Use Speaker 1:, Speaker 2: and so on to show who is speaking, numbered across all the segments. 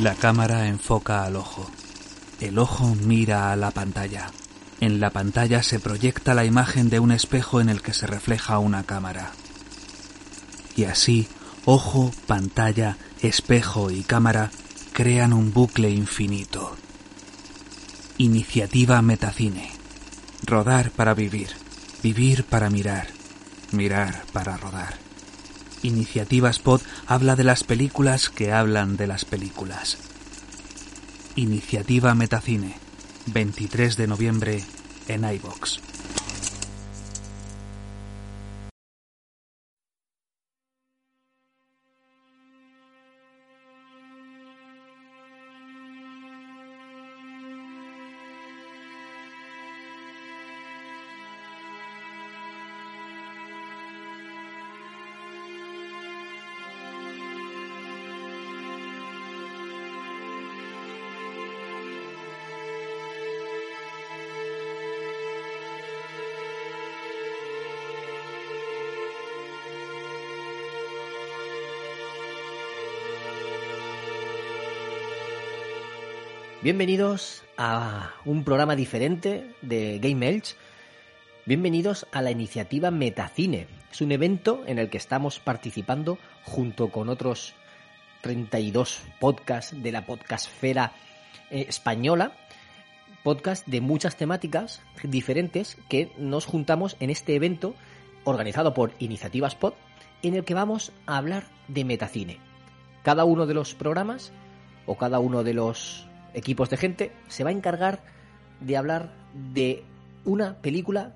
Speaker 1: La cámara enfoca al ojo. El ojo mira a la pantalla. En la pantalla se proyecta la imagen de un espejo en el que se refleja una cámara. Y así, ojo, pantalla, espejo y cámara crean un bucle infinito. Iniciativa Metacine. Rodar para vivir, vivir para mirar, mirar para rodar. Iniciativa Spot habla de las películas que hablan de las películas. Iniciativa Metacine, 23 de noviembre en iBox.
Speaker 2: Bienvenidos a un programa diferente de Game Elch. Bienvenidos a la iniciativa Metacine. Es un evento en el que estamos participando junto con otros 32 podcasts de la podcastfera eh, española. Podcast de muchas temáticas diferentes que nos juntamos en este evento organizado por Iniciativa Spot en el que vamos a hablar de metacine. Cada uno de los programas o cada uno de los equipos de gente, se va a encargar de hablar de una película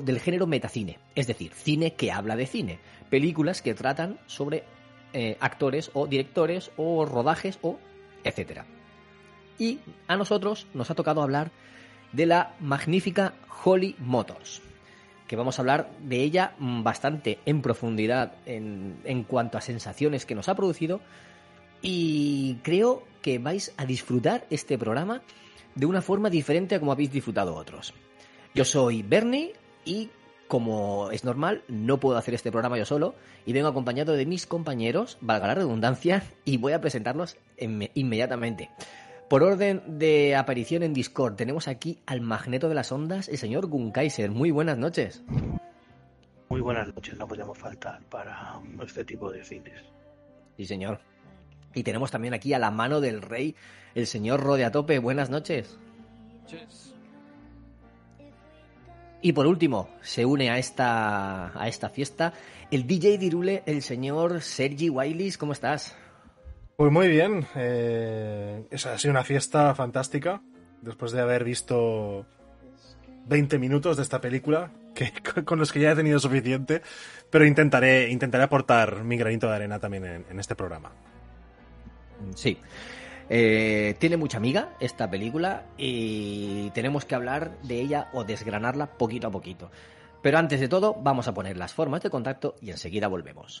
Speaker 2: del género metacine, es decir, cine que habla de cine, películas que tratan sobre eh, actores o directores o rodajes o etcétera. Y a nosotros nos ha tocado hablar de la magnífica Holly Motors, que vamos a hablar de ella bastante en profundidad en, en cuanto a sensaciones que nos ha producido y creo que vais a disfrutar este programa de una forma diferente a como habéis disfrutado otros. Yo soy Bernie y como es normal, no puedo hacer este programa yo solo y vengo acompañado de mis compañeros, valga la redundancia, y voy a presentarlos inmediatamente. Por orden de aparición en Discord, tenemos aquí al magneto de las ondas, el señor Gunkaiser. Muy buenas noches.
Speaker 3: Muy buenas noches, no podemos faltar para este tipo de cines.
Speaker 2: Sí, señor. Y tenemos también aquí a la mano del rey, el señor Rodeatope. Buenas noches. Y por último, se une a esta, a esta fiesta el DJ Dirule, el señor Sergi Wileys. ¿Cómo estás?
Speaker 4: Pues muy bien. Eh, ha sido una fiesta fantástica. Después de haber visto 20 minutos de esta película, que, con los que ya he tenido suficiente, pero intentaré, intentaré aportar mi granito de arena también en este programa.
Speaker 2: Sí. Eh, tiene mucha amiga esta película y tenemos que hablar de ella o desgranarla poquito a poquito. Pero antes de todo, vamos a poner las formas de contacto y enseguida volvemos.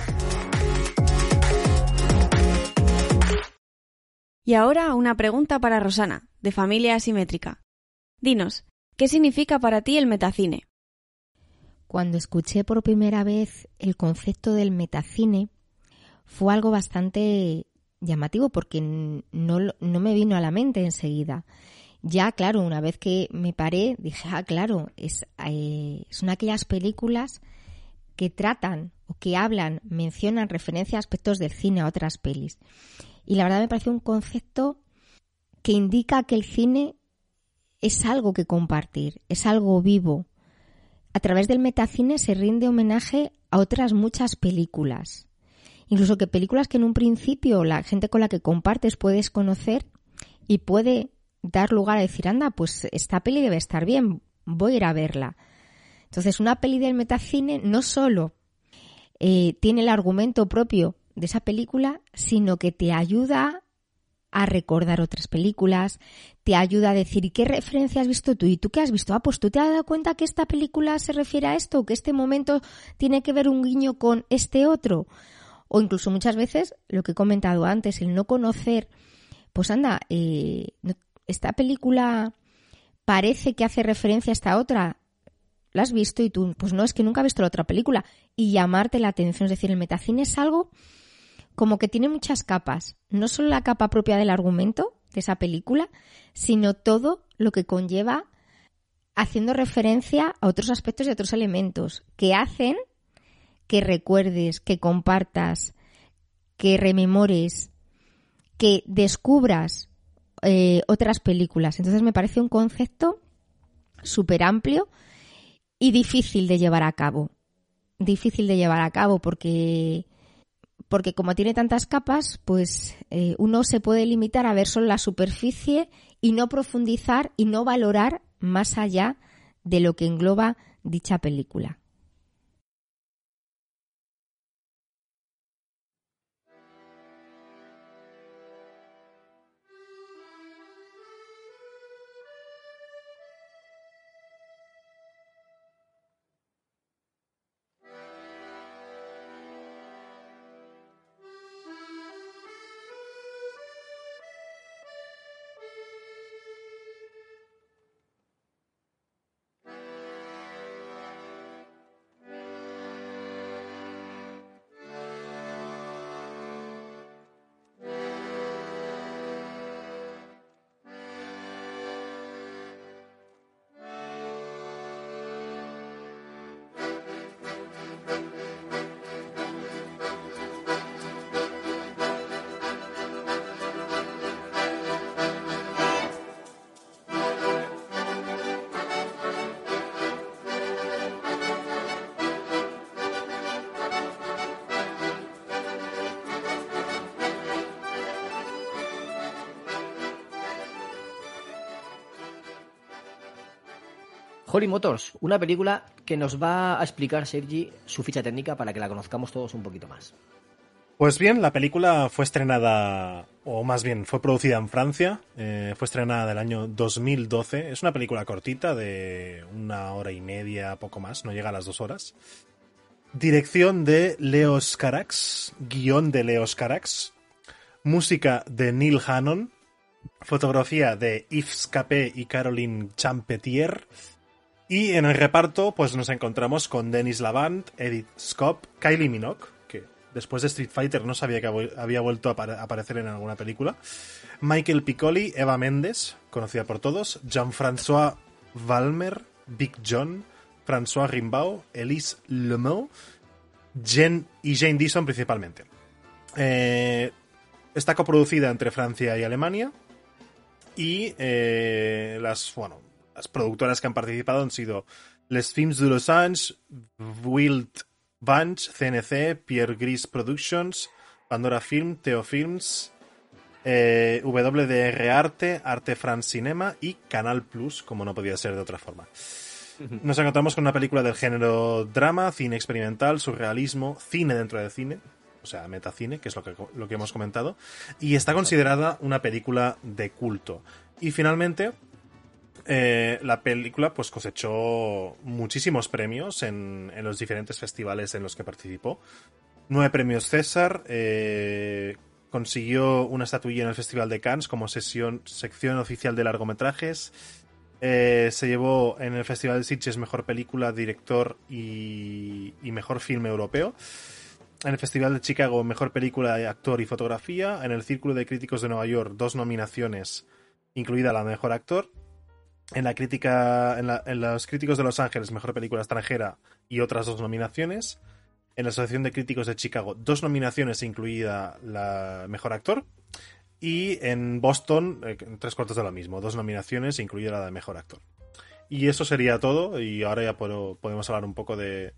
Speaker 5: Y ahora una pregunta para Rosana, de familia asimétrica. Dinos, ¿qué significa para ti el metacine?
Speaker 6: Cuando escuché por primera vez el concepto del metacine, fue algo bastante llamativo porque no, no me vino a la mente enseguida. Ya, claro, una vez que me paré, dije, ah, claro, es, eh, son aquellas películas que tratan o que hablan, mencionan referencia a aspectos del cine a otras pelis. Y la verdad me parece un concepto que indica que el cine es algo que compartir, es algo vivo. A través del metacine se rinde homenaje a otras muchas películas. Incluso que películas que en un principio la gente con la que compartes puedes conocer y puede dar lugar a decir, anda, pues esta peli debe estar bien, voy a ir a verla. Entonces, una peli del metacine no solo eh, tiene el argumento propio de esa película, sino que te ayuda a recordar otras películas, te ayuda a decir, ¿y qué referencia has visto tú? ¿Y tú qué has visto? Ah, pues tú te has dado cuenta que esta película se refiere a esto, que este momento tiene que ver un guiño con este otro. O incluso muchas veces, lo que he comentado antes, el no conocer, pues anda, eh, esta película parece que hace referencia a esta otra, la has visto y tú, pues no, es que nunca he visto la otra película, y llamarte la atención, es decir, el metacine es algo como que tiene muchas capas, no solo la capa propia del argumento de esa película, sino todo lo que conlleva haciendo referencia a otros aspectos y otros elementos que hacen que recuerdes, que compartas, que rememores, que descubras eh, otras películas. Entonces me parece un concepto súper amplio y difícil de llevar a cabo. Difícil de llevar a cabo porque porque como tiene tantas capas, pues eh, uno se puede limitar a ver solo la superficie y no profundizar y no valorar más allá de lo que engloba dicha película.
Speaker 2: Holy Motors, una película que nos va a explicar Sergi su ficha técnica para que la conozcamos todos un poquito más.
Speaker 4: Pues bien, la película fue estrenada, o más bien fue producida en Francia, eh, fue estrenada del año 2012. Es una película cortita de una hora y media, poco más, no llega a las dos horas. Dirección de Leos Carax, guion de Leos Carax, música de Neil Hannon, fotografía de Yves Capet y Caroline Champetier, y en el reparto, pues nos encontramos con Dennis Lavant, Edith Scott, Kylie Minogue, que después de Street Fighter no sabía que había vuelto a aparecer en alguna película, Michael Piccoli, Eva Mendes, conocida por todos, Jean-François Valmer, Big John, François Rimbaud, Elise Lemaux, Jen y Jane Dison principalmente. Eh, está coproducida entre Francia y Alemania. Y eh, las, bueno, las productoras que han participado han sido Les Films de Los Angeles, Wild Bunch, CNC, Pierre Gris Productions, Pandora Film, Teo Films, eh, WDR Arte, Arte France Cinema y Canal Plus, como no podía ser de otra forma. Nos encontramos con una película del género drama, cine experimental, surrealismo, cine dentro del cine, o sea, metacine, que es lo que, lo que hemos comentado, y está considerada una película de culto. Y finalmente, eh, la película pues cosechó muchísimos premios en, los diferentes festivales en los que participó. Nueve premios César, eh, consiguió una estatuilla en el Festival de Cannes como sección oficial de largometrajes. Eh, se llevó en el Festival de Sitges mejor película, director y, y, mejor filme europeo. En el Festival de Chicago, mejor película, actor y fotografía. En el Círculo de Críticos de Nueva York, dos nominaciones, incluida la mejor actor en la crítica, en, los críticos de Los Ángeles, mejor película extranjera y otras dos nominaciones. En la Asociación de Críticos de Chicago, dos nominaciones, incluida la mejor actor. Y en Boston, eh, tres cuartos de lo mismo, dos nominaciones, incluida la de mejor actor. Y eso sería todo. Y ahora ya podemos hablar un poco de,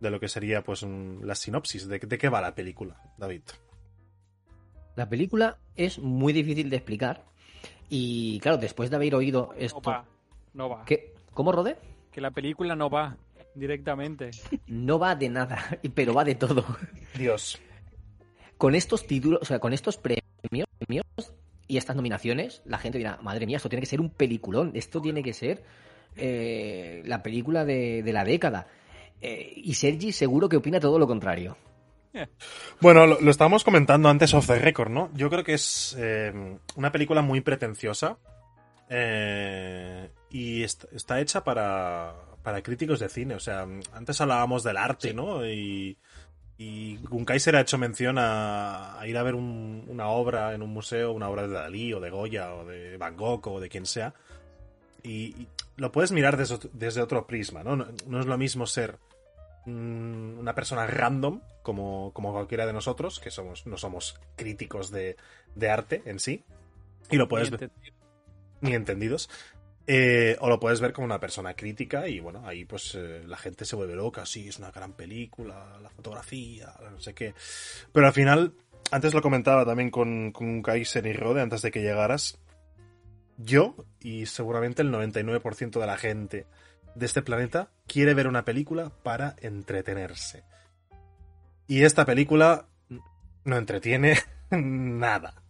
Speaker 4: de lo que sería pues la sinopsis. De, de qué va la película, David.
Speaker 2: La película es muy difícil de explicar y claro, después de haber oído esto.
Speaker 7: No va.
Speaker 2: ¿Qué? ¿Cómo, Rodé?
Speaker 7: Que la película no va directamente.
Speaker 2: No va de nada, pero va de todo.
Speaker 4: Dios.
Speaker 2: Con estos títulos, o sea, con estos premios premios y estas nominaciones, la gente dirá, madre mía, esto tiene que ser un peliculón, esto tiene que ser eh, la película de, de la década. Eh, y Sergi seguro que opina todo lo contrario.
Speaker 4: Bueno, lo, lo estábamos comentando antes off the record, ¿no? Yo creo que es eh, una película muy pretenciosa eh, y est- está hecha para, para críticos de cine. O sea, antes hablábamos del arte, ¿no? Y, y Gunkaiser ha hecho mención a, a ir a ver un- una obra en un museo, una obra de Dalí o de Goya o de Van Gogh o de quien sea. Y, y lo puedes mirar desde, desde otro prisma, ¿no? ¿no? no es lo mismo ser una persona random como, como cualquiera de nosotros, que somos, no somos críticos de, de arte en sí, y lo puedes ver
Speaker 7: Entendido.
Speaker 4: ni entendidos. eh, o lo puedes ver como una persona crítica y bueno, ahí pues eh, la gente se vuelve loca, sí, es una gran película, la fotografía, no sé qué. Pero al final, antes lo comentaba también con, con Kaiser y Rode antes de que llegaras, yo y seguramente el 99% de la gente de este planeta quiere ver una película para entretenerse. Y esta película no entretiene nada.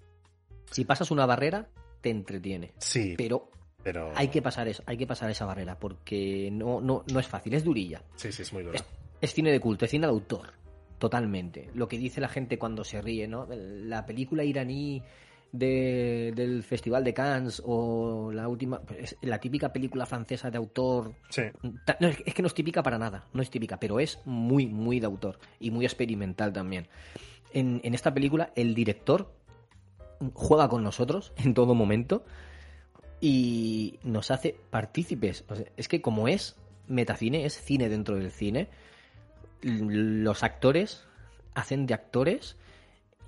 Speaker 2: Si pasas una barrera, te entretiene.
Speaker 4: Sí,
Speaker 2: Pero
Speaker 4: pero...
Speaker 2: hay que pasar eso, hay que pasar esa barrera, porque no, no, no es fácil, es durilla.
Speaker 4: Sí, sí, es muy duro.
Speaker 2: Es cine de culto, es cine de autor. Totalmente. Lo que dice la gente cuando se ríe, ¿no? La película iraní de- del Festival de Cannes o la última. pues, la típica película francesa de autor.
Speaker 4: Sí.
Speaker 2: No, es que no es típica para nada, no es típica, pero es muy, muy de autor y muy experimental también. En, en esta película, el director juega con nosotros en todo momento y nos hace partícipes. O sea, es que como es metacine, es cine dentro del cine, los actores hacen de actores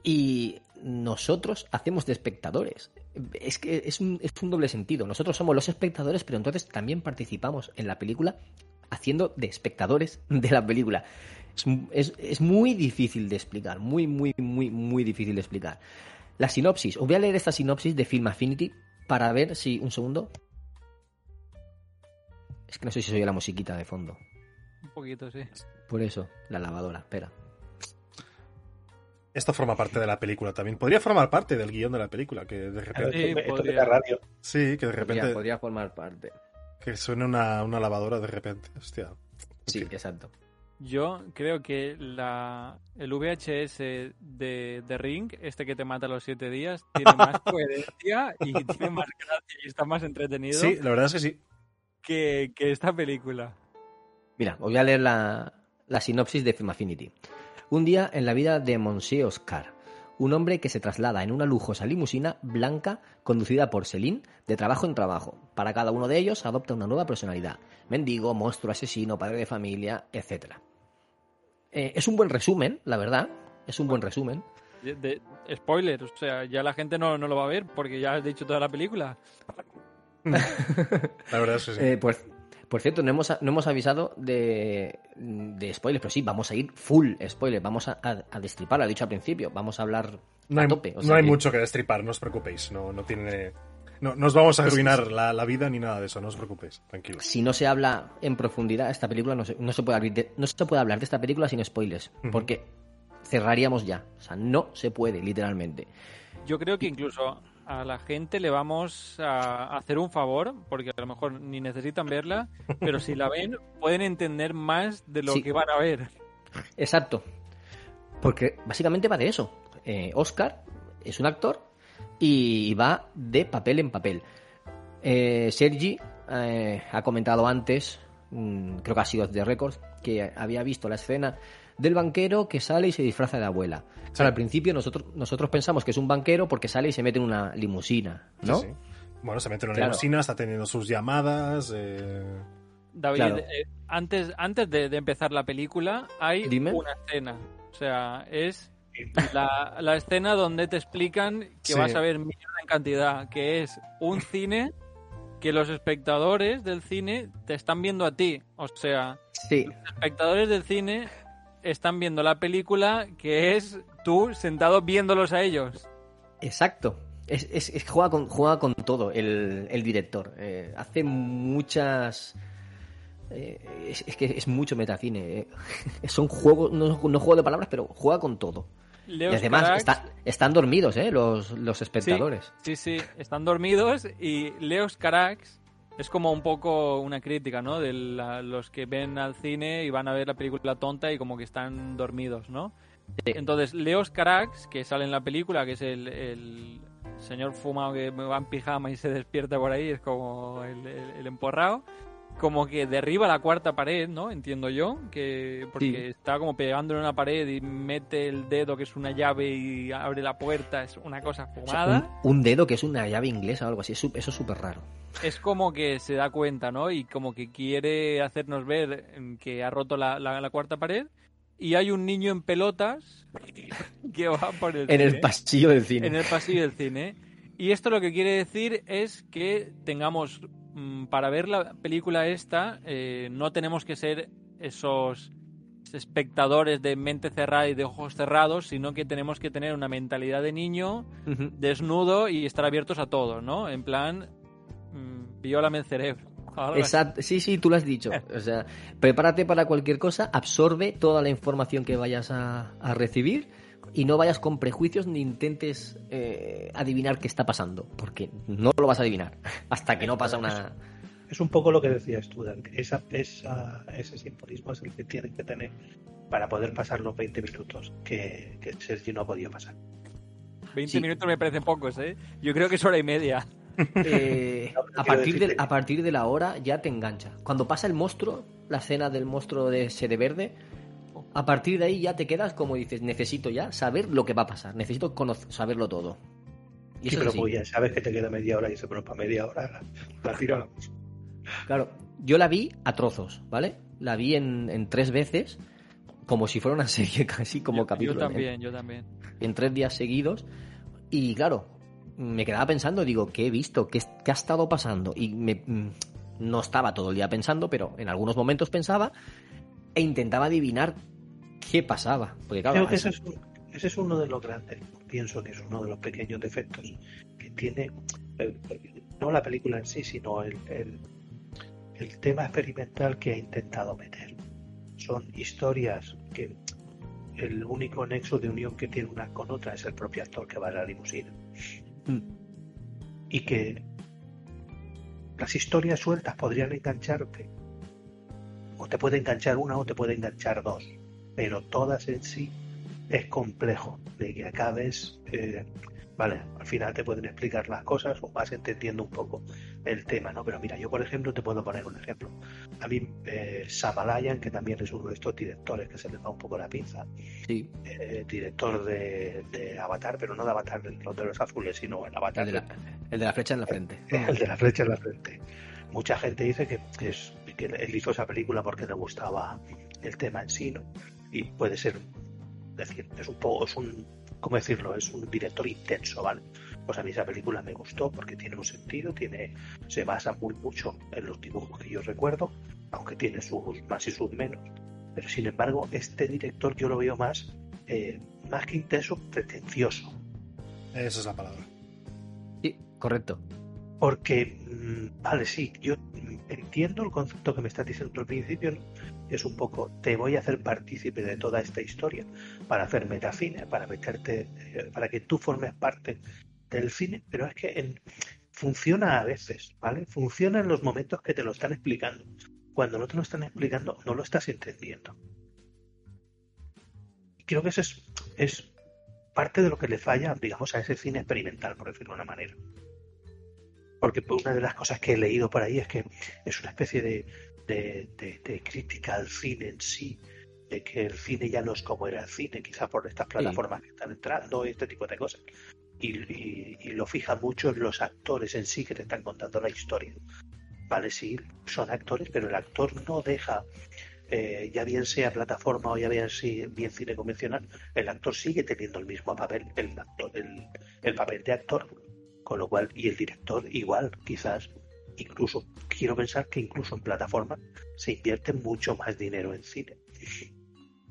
Speaker 2: y nosotros hacemos de espectadores. Es que es un, es un doble sentido. Nosotros somos los espectadores, pero entonces también participamos en la película haciendo de espectadores de la película. Es, es- es muy difícil de explicar, muy, muy, muy, muy difícil de explicar. La sinopsis, os voy a leer esta sinopsis de Film Affinity para ver si... Un segundo. Es que no sé si soy la musiquita de fondo.
Speaker 7: Un poquito, sí.
Speaker 2: Por eso, la lavadora, espera.
Speaker 4: Esto forma parte de la película también. Podría formar parte del guion de la película, que de
Speaker 3: Claro,
Speaker 4: repente...
Speaker 7: Sí,
Speaker 3: esto
Speaker 7: podría.
Speaker 3: de la radio.
Speaker 4: Sí, que de repente...
Speaker 2: Podría, podría formar parte.
Speaker 4: Que suene una, una lavadora de repente. Hostia.
Speaker 2: Sí, exacto.
Speaker 7: Yo creo que la, el VHS de, de Ring, este que te mata a los siete días, tiene más coherencia y tiene más gracia y está más entretenido
Speaker 4: Sí, la verdad es que sí.
Speaker 7: que, que esta película.
Speaker 2: Mira, os voy a leer la, la sinopsis de Film Affinity. Un día en la vida de Monsieur Oscar, un hombre que se traslada en una lujosa limusina blanca conducida por Celine de trabajo en trabajo. Para cada uno de ellos adopta una nueva personalidad. Mendigo, monstruo, asesino, padre de familia, etc. Eh, es un buen resumen, la verdad. Es un buen resumen.
Speaker 7: De, de- spoiler, o sea, ya la gente no, no lo va a ver porque ya has dicho toda la película.
Speaker 4: La verdad es que sí.
Speaker 2: Eh, pues, por cierto, no hemos, no hemos avisado de, de spoilers, pero sí, vamos a ir full spoilers. Vamos a, a, a destripar, lo he dicho al principio. Vamos a hablar
Speaker 4: no
Speaker 2: a
Speaker 4: hay,
Speaker 2: tope. o
Speaker 4: no hay
Speaker 2: que-
Speaker 4: mucho que destripar, no os preocupéis. No, no tiene... No, no os vamos a arruinar la, la vida ni nada de eso, no os preocupéis. Tranquilos.
Speaker 2: si no se habla en profundidad esta película, no se, no se puede, hablar de, no se puede hablar de esta película sin spoilers, porque cerraríamos ya. O sea, no se puede, literalmente.
Speaker 7: Yo creo que incluso a la gente le vamos a hacer un favor, porque a lo mejor ni necesitan verla, pero si la ven pueden entender más de lo
Speaker 2: Sí.
Speaker 7: que van a ver.
Speaker 2: Exacto. Porque básicamente va de eso. Eh, Oscar es un actor y va de papel en papel. Eh, Sergi eh, ha comentado antes, mm, creo que ha sido de Records, que había visto la escena del banquero que sale y se disfraza de abuela. Claro, al principio nosotros, nosotros pensamos que es un banquero porque sale y se mete en una limusina, ¿no?
Speaker 4: Sí, sí. Bueno, se mete en una
Speaker 2: Claro.
Speaker 4: limusina, está teniendo sus llamadas. eh,
Speaker 7: David,
Speaker 2: Claro.
Speaker 7: eh, antes, antes de, de empezar la película hay
Speaker 2: Dime.
Speaker 7: una escena. O sea, es la, la escena donde te explican que
Speaker 4: Sí.
Speaker 7: vas a ver mierda en cantidad, que es un cine que los espectadores del cine te están viendo a ti. O sea,
Speaker 2: Sí,
Speaker 7: los espectadores del cine están viendo la película que es tú sentado viéndolos a ellos.
Speaker 2: exacto. Es, es- es- juega, con, juega con todo el, el director. Eh, hace muchas. eh, es, es que es mucho metacine. eh. Son juegos, no, no juego de palabras, pero juega con todo.
Speaker 7: Leos
Speaker 2: y además
Speaker 7: Carax-
Speaker 2: está- están dormidos, ¿eh? Los, los espectadores.
Speaker 7: Sí, sí, están dormidos y Leos Carax es como un poco una crítica, ¿no? De la- los que ven al cine y van a ver la película tonta y como que están dormidos, ¿no?
Speaker 2: Sí.
Speaker 7: Entonces, Leos Carax, que sale en la película, que es el, el señor fumado que va en pijama y se despierta por ahí, es como el, el, el emporrado, como que derriba la cuarta pared, ¿no? Entiendo yo, que porque
Speaker 2: Sí.
Speaker 7: está como pegando en una pared y mete el dedo que es una llave y abre la puerta, es una cosa
Speaker 2: O sea,
Speaker 7: fumada.
Speaker 2: un, un dedo que es una llave inglesa o algo así. Eso es súper raro.
Speaker 7: Es como que se da cuenta, ¿no? Y como que quiere hacernos ver em, que ha roto la, la- la cuarta pared. Y hay un niño en pelotas que va por el
Speaker 2: En el pasillo del cine.
Speaker 7: en el pasillo del cine. Y esto lo que quiere decir es que tengamos, para ver la película esta, eh, no tenemos que ser esos espectadores de mente cerrada y de ojos cerrados, sino que tenemos que tener una mentalidad de niño desnudo y estar abiertos a todo, ¿no? En plan, mm, viólame el cerebro.
Speaker 2: Exacto, sí, sí, tú lo has dicho. O sea, prepárate para cualquier cosa, absorbe toda la información que vayas a, a recibir y no vayas con prejuicios ni intentes eh, adivinar qué está pasando, porque no lo vas a adivinar hasta que no pasa una...
Speaker 3: Es un poco lo que decías tú, Dan. Esa, esa, ese simbolismo es el que tienes que tener para poder pasar los 20 minutos que, que Sergi no ha podido pasar.
Speaker 7: 20
Speaker 2: Sí.
Speaker 7: minutos me parecen pocos, ¿eh? Yo creo que es hora y media.
Speaker 2: Eh,
Speaker 3: No,
Speaker 2: a, partir de, a partir de la hora ya te engancha. Cuando pasa el monstruo, la escena del monstruo de ese de verde, a partir de ahí ya te quedas como dices, necesito ya saber lo que va a pasar, necesito conocer, saberlo todo. Y
Speaker 3: Sí,
Speaker 2: eso
Speaker 3: pero pues ya sabes que te queda media hora y se pero para media hora la, la tiramos.
Speaker 2: Claro, yo la vi a trozos, ¿vale? La vi en, en tres veces, como si fuera una serie casi como
Speaker 7: yo,
Speaker 2: capítulo.
Speaker 7: Yo
Speaker 2: en-
Speaker 7: también, yo también.
Speaker 2: En, tres días seguidos. Y claro, me quedaba pensando, digo, ¿qué he visto? ¿Qué, qué ha estado pasando? Y me, mm, no estaba todo el día pensando, pero en algunos momentos pensaba e intentaba adivinar qué pasaba. Porque claro,
Speaker 3: Creo que ese es, un- ese es uno de los grandes, pienso que es uno de los pequeños defectos que tiene, eh, no la película en sí, sino el, el, el tema experimental que ha intentado meter. Son historias que el único nexo de unión que tiene una con otra es el propio actor que va en la limusina.
Speaker 2: Mm.
Speaker 3: Y que las historias sueltas podrían engancharte. O te puede enganchar una o te puede enganchar dos. Pero todas en sí es complejo de que acabes. eh, vale, al final te pueden explicar las cosas o vas entendiendo un poco el tema, ¿no? Pero mira, yo por ejemplo te puedo poner un ejemplo. A mí, eh, Samalayan, que también es uno de estos directores que se les va un poco la pinza,
Speaker 2: sí,
Speaker 3: eh, director de, de Avatar, pero no de Avatar de los de los azules, sino el Avatar
Speaker 2: el de, la, el de la flecha en la frente.
Speaker 3: el de la flecha en la frente. Mucha gente dice que, es, que él hizo esa película porque le gustaba el tema en sí, ¿no? Y puede ser, decir, es un poco, es un, ¿cómo decirlo? Es un director intenso, ¿vale? Pues a mí esa película me gustó porque tiene un sentido, tiene, se basa muy mucho en los dibujos que yo recuerdo, aunque tiene sus más y sus menos. Pero sin embargo, este director yo lo veo más, eh, más que intenso, pretencioso.
Speaker 4: Esa es la palabra.
Speaker 2: Sí, correcto.
Speaker 3: Porque, mm, vale, sí, yo entiendo el concepto que me estás diciendo al principio, ¿no? es un poco, te voy a hacer partícipe de toda esta historia para hacer metacine, para meterte, eh, para que tú formes parte del cine, pero es que funciona a veces, ¿vale? Funciona en los momentos que te lo están explicando. Cuando no te lo están explicando, no lo estás entendiendo. Creo que eso es, es parte de lo que le falla, digamos, a ese cine experimental, por decirlo de una manera porque una de las cosas que he leído por ahí es que es una especie de, de, de- de crítica al cine en sí, de que el cine ya no es como era el cine, quizás por estas plataformas que están entrando y este tipo de cosas. Y, y- y lo fija mucho en los actores en sí que te están contando la historia. Vale, sí, son actores, pero el actor no deja, eh, ya bien sea plataforma o ya bien, si- bien cine convencional, el actor sigue teniendo el mismo papel, el, actor- el, el papel de actor, con lo cual, y el director igual, quizás, incluso, quiero pensar que incluso en plataforma se invierte mucho más dinero en cine.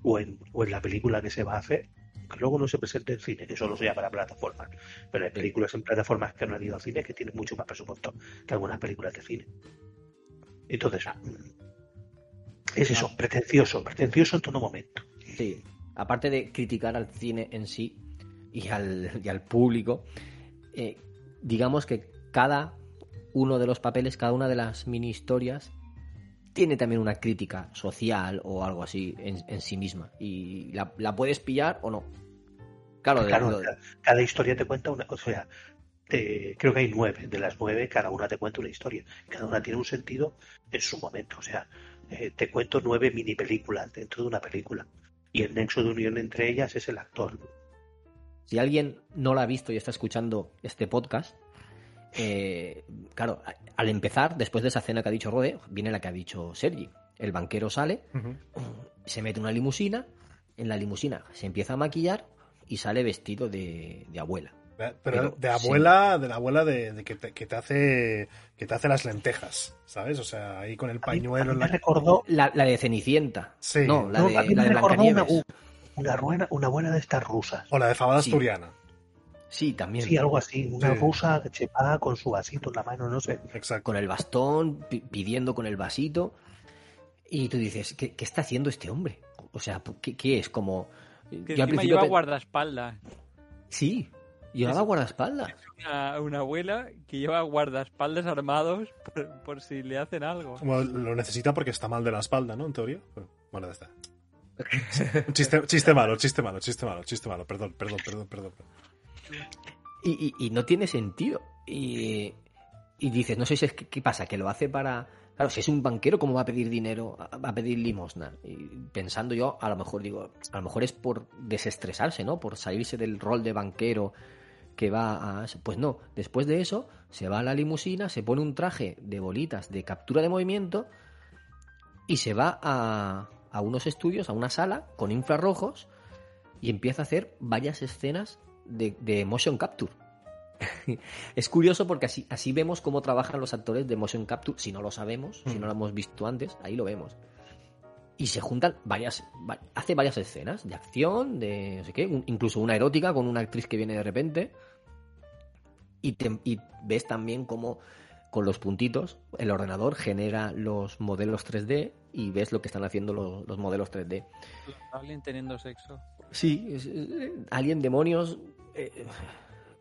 Speaker 3: O en, o en la película que se va a hacer aunque luego no se presente en cine, que solo sea para plataformas, pero hay películas en plataformas que no han ido al cine que tienen mucho más presupuesto que algunas películas de cine. Entonces, es eso, pretencioso, pretencioso en todo momento.
Speaker 2: Sí, aparte de criticar al cine en sí y al, y al público, eh, digamos que cada uno de los papeles, cada una de las mini historias tiene también una crítica social o algo así en, sí misma. Y la, puedes pillar o no.
Speaker 3: Claro, cada, historia te cuenta una cosa. O sea, creo que hay nueve. De las nueve, cada una te cuenta una historia. Cada una tiene un sentido en su momento. O sea, eh, te cuento nueve mini películas dentro de una película. Y el nexo de unión entre ellas es el actor.
Speaker 2: Si alguien no la ha visto y está escuchando este podcast, eh, claro, al empezar, después de esa cena que ha dicho Rode, viene la que ha dicho Sergi. El banquero sale, se mete una limusina, en la limusina se empieza a maquillar y sale vestido de, abuela.
Speaker 4: Pero, de abuela, de la abuela de, que, te, hace que te hace las lentejas, ¿sabes? O sea, ahí con el pañuelo.
Speaker 3: me recordó
Speaker 2: la, de Cenicienta.
Speaker 3: Sí. No, la de, la de Una, una, una, buena de estas rusas.
Speaker 4: O la de fabada asturiana.
Speaker 2: Sí, también.
Speaker 3: Sí, algo así. Una rusa que chepa con su vasito en la mano, no sé.
Speaker 2: Exacto. Con el bastón, pidiendo con el vasito. Y tú dices, ¿qué, está haciendo este hombre? O sea, ¿qué, es? Como.
Speaker 7: Que yo lleva guardaespaldas.
Speaker 2: Sí, llevaba guardaespaldas.
Speaker 7: Una, una, abuela que lleva guardaespaldas armados por, si le hacen algo.
Speaker 4: Como lo necesita porque está mal de la espalda, ¿no? En teoría. Bueno, ya está. chiste, chiste malo, chiste malo, chiste malo, chiste malo. Perdón, perdón, perdón, perdón.
Speaker 2: Y, no tiene sentido. Y, dices, no sé si es que, qué pasa, que lo hace para... Claro, si es un banquero, ¿cómo va a pedir dinero? Va a pedir limosna. Y pensando yo, a lo mejor digo, a lo mejor es por desestresarse, ¿no? Por salirse del rol de banquero que va a... Pues no, después de eso se va a la limusina, se pone un traje de bolitas de captura de movimiento y se va a, a unos estudios, a una sala con infrarrojos y empieza a hacer varias escenas de, motion capture. es curioso porque así, así vemos cómo trabajan los actores de motion capture. Si no lo sabemos, si no lo hemos visto antes, ahí lo vemos. Y se juntan varias, hace varias escenas de acción, de no sé qué, incluso una erótica con una actriz que viene de repente. Y, y ves también cómo con los puntitos el ordenador genera los modelos 3D y ves lo que están haciendo los, los modelos 3D.
Speaker 7: Alguien teniendo sexo.
Speaker 2: Sí, es, Alien, demonios. Eh,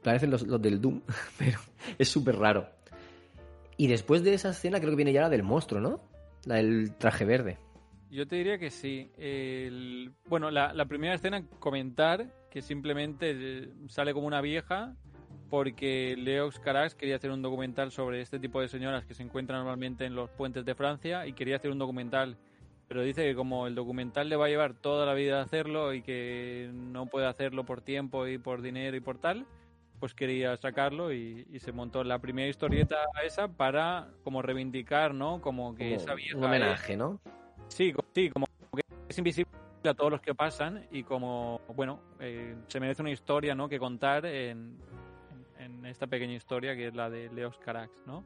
Speaker 2: parecen los, del Doom, pero es súper raro. Y después de esa escena, creo que viene ya la del monstruo, ¿no? La del traje verde.
Speaker 7: Yo te diría que sí. Bueno, la, la, primera escena, comentar que simplemente eh, sale como una vieja porque Leox Carax quería hacer un documental sobre este tipo de señoras que se encuentran normalmente en los puentes de Francia y quería hacer un documental pero dice que como el documental le va a llevar toda la vida a hacerlo y que no puede hacerlo por tiempo y por dinero y por tal, pues quería sacarlo y, se montó la primera historieta esa para como reivindicar, ¿no? Como que esa vieja
Speaker 2: un homenaje, ¿no?
Speaker 7: Sí, sí, como que es invisible a todos los que pasan y como, bueno, eh, se merece una historia, ¿no? Que contar en, en esta pequeña historia que es la de Leos Carax, ¿no?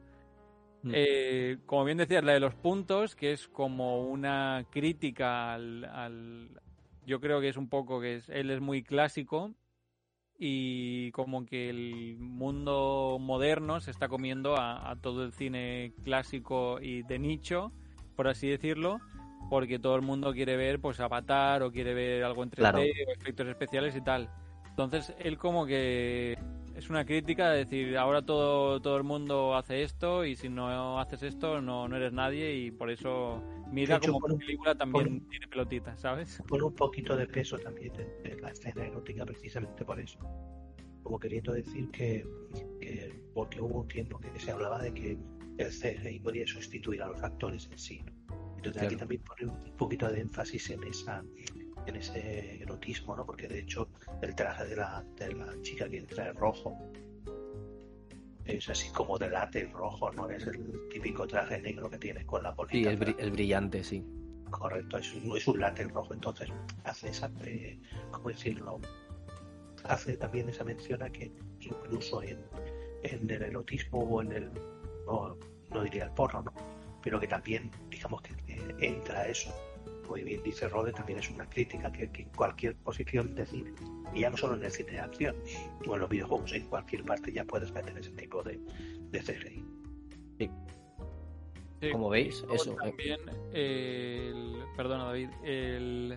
Speaker 7: Mm. Eh, como bien decías, la de los puntos, que es como una crítica al, yo creo que es un poco que es, él es muy clásico y como que el mundo moderno se está comiendo a, todo el cine clásico y de nicho, por así decirlo, porque todo el mundo quiere ver pues Avatar o quiere ver algo entre claro. o efectos especiales y tal. Entonces él como que es una crítica de decir, ahora todo, todo el mundo hace esto y si no haces esto no, no eres nadie y por eso mira como película también tiene pelotitas, ¿sabes?
Speaker 3: Pone un poquito de peso también en, la escena erótica precisamente por eso. Como queriendo decir que, porque hubo un tiempo que se hablaba de que el CGI podía sustituir a los actores en sí. Entonces aquí también pone un poquito de énfasis en esa en ese erotismo, ¿no? Porque de hecho el traje de la, de la chica que entra en rojo es así como de látex rojo, no es el típico traje negro que tienes con la bolita.
Speaker 2: Sí, es, brillante, sí.
Speaker 3: Correcto, es un, es un látex rojo, entonces hace esa, eh, ¿cómo decirlo? Hace también esa mención a que incluso en, en el erotismo o en el, no, diría el porno, ¿no? pero que también, digamos que entra eso muy bien dice Rode, también es una crítica que, que en cualquier posición de cine, y ya no solo en el cine de acción, o en los videojuegos, en cualquier parte ya puedes meter ese tipo de, de CGI.
Speaker 7: Sí.
Speaker 2: Como veis, eso, eh.
Speaker 7: También, el, perdona David, el,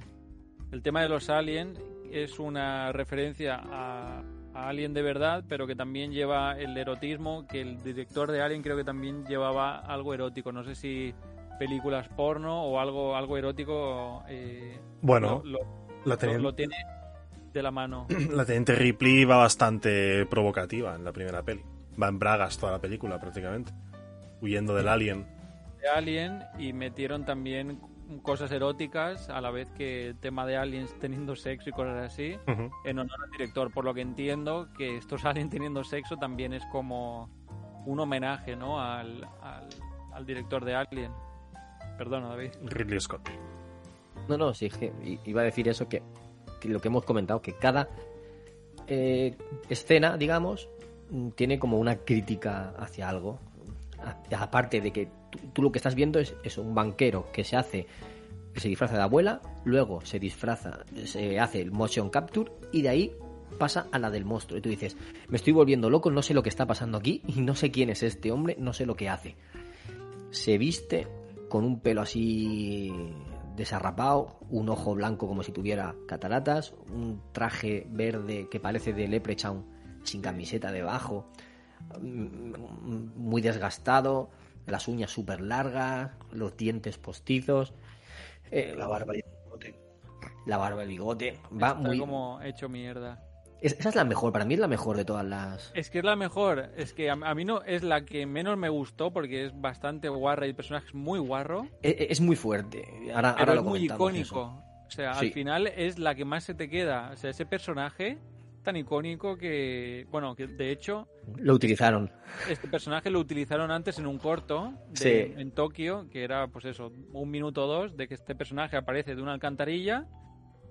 Speaker 7: el tema de los aliens es una referencia a, a Alien de verdad, pero que también lleva el erotismo, que el director de Alien creo que también llevaba algo erótico. No sé si películas porno o algo, algo erótico. eh,
Speaker 4: Bueno,
Speaker 7: lo, lo-
Speaker 4: la,
Speaker 7: lo- tiene de la mano.
Speaker 4: la teniente Ripley va bastante provocativa en la primera peli. Va en bragas toda la película prácticamente. Huyendo del alien.
Speaker 7: de Alien y metieron también cosas eróticas a la vez que el tema de aliens teniendo sexo y cosas así en honor al director por lo que entiendo que estos aliens teniendo sexo también es como un homenaje no al, al, al director de Alien perdona David
Speaker 4: Ridley Scott.
Speaker 2: No, no, sí, iba a decir eso que, que lo que hemos comentado, que cada eh, escena, digamos, mm, tiene como una crítica hacia algo. Aparte de que tú, tú lo que estás viendo es eso, un banquero que se hace, que se disfraza de abuela, luego se disfraza, se hace el motion capture y de ahí pasa a la del monstruo. Y tú dices, me estoy volviendo loco, no sé lo que está pasando aquí y no sé quién es este hombre, no sé lo que hace. Se viste con un pelo así desarrapado, un ojo blanco como si tuviera cataratas, un traje verde que parece de Leprechaun sin camiseta debajo, mm, muy desgastado, las uñas súper largas, los dientes postizos, eh,
Speaker 3: La barba y el bigote.
Speaker 2: la barba, el bigote, va
Speaker 7: está
Speaker 2: muy...
Speaker 7: como hecho mierda
Speaker 2: Es- esa es la mejor, para mí es la mejor de todas las...
Speaker 7: es que es la mejor es que a, a mí no es la que menos me gustó porque es bastante guarra y el personaje es muy guarro
Speaker 2: Es, es muy fuerte, ahora,
Speaker 7: pero
Speaker 2: ahora
Speaker 7: es
Speaker 2: lo
Speaker 7: muy
Speaker 2: comentamos
Speaker 7: icónico.
Speaker 2: eso.
Speaker 7: O sea,
Speaker 2: Sí.
Speaker 7: al final es la que más se te queda. O sea, ese personaje tan icónico que, bueno, que de hecho
Speaker 2: Lo utilizaron.
Speaker 7: este personaje lo utilizaron antes en un corto de-
Speaker 2: Sí.
Speaker 7: en Tokio, que era pues eso, un minuto o dos de que este personaje aparece de una alcantarilla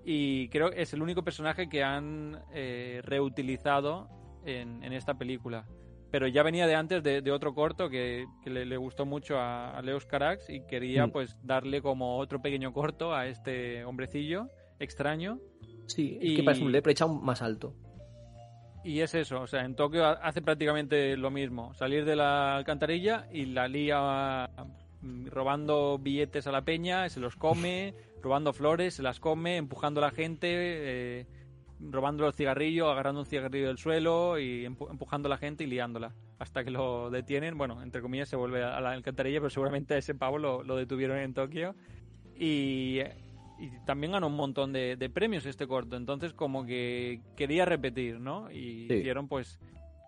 Speaker 7: y creo que es el único personaje que han eh, reutilizado en, en esta película. Pero ya venía de antes de, de otro corto que, que le, le gustó mucho a, a Leos Carax y quería
Speaker 2: Mm.
Speaker 7: pues darle como otro pequeño corto a este hombrecillo extraño.
Speaker 2: Sí, es
Speaker 7: Y-
Speaker 2: que parece un Leprechaun más alto.
Speaker 7: Y es eso, o sea, en Tokio ha- hace prácticamente lo mismo. Salir de la alcantarilla y la lía mm, robando billetes a la peña, se los come, robando flores, se las come, empujando a la gente, eh, robando los cigarrillos, agarrando un cigarrillo del suelo y empu- empujando a la gente y liándola. Hasta que lo detienen, bueno, entre comillas se vuelve a la alcantarilla, pero seguramente ese pavo lo, lo detuvieron en Tokio. Y, y también ganó un montón de, de premios este corto. Entonces, como que quería repetir, ¿no? Y
Speaker 2: Sí.
Speaker 7: hicieron, pues,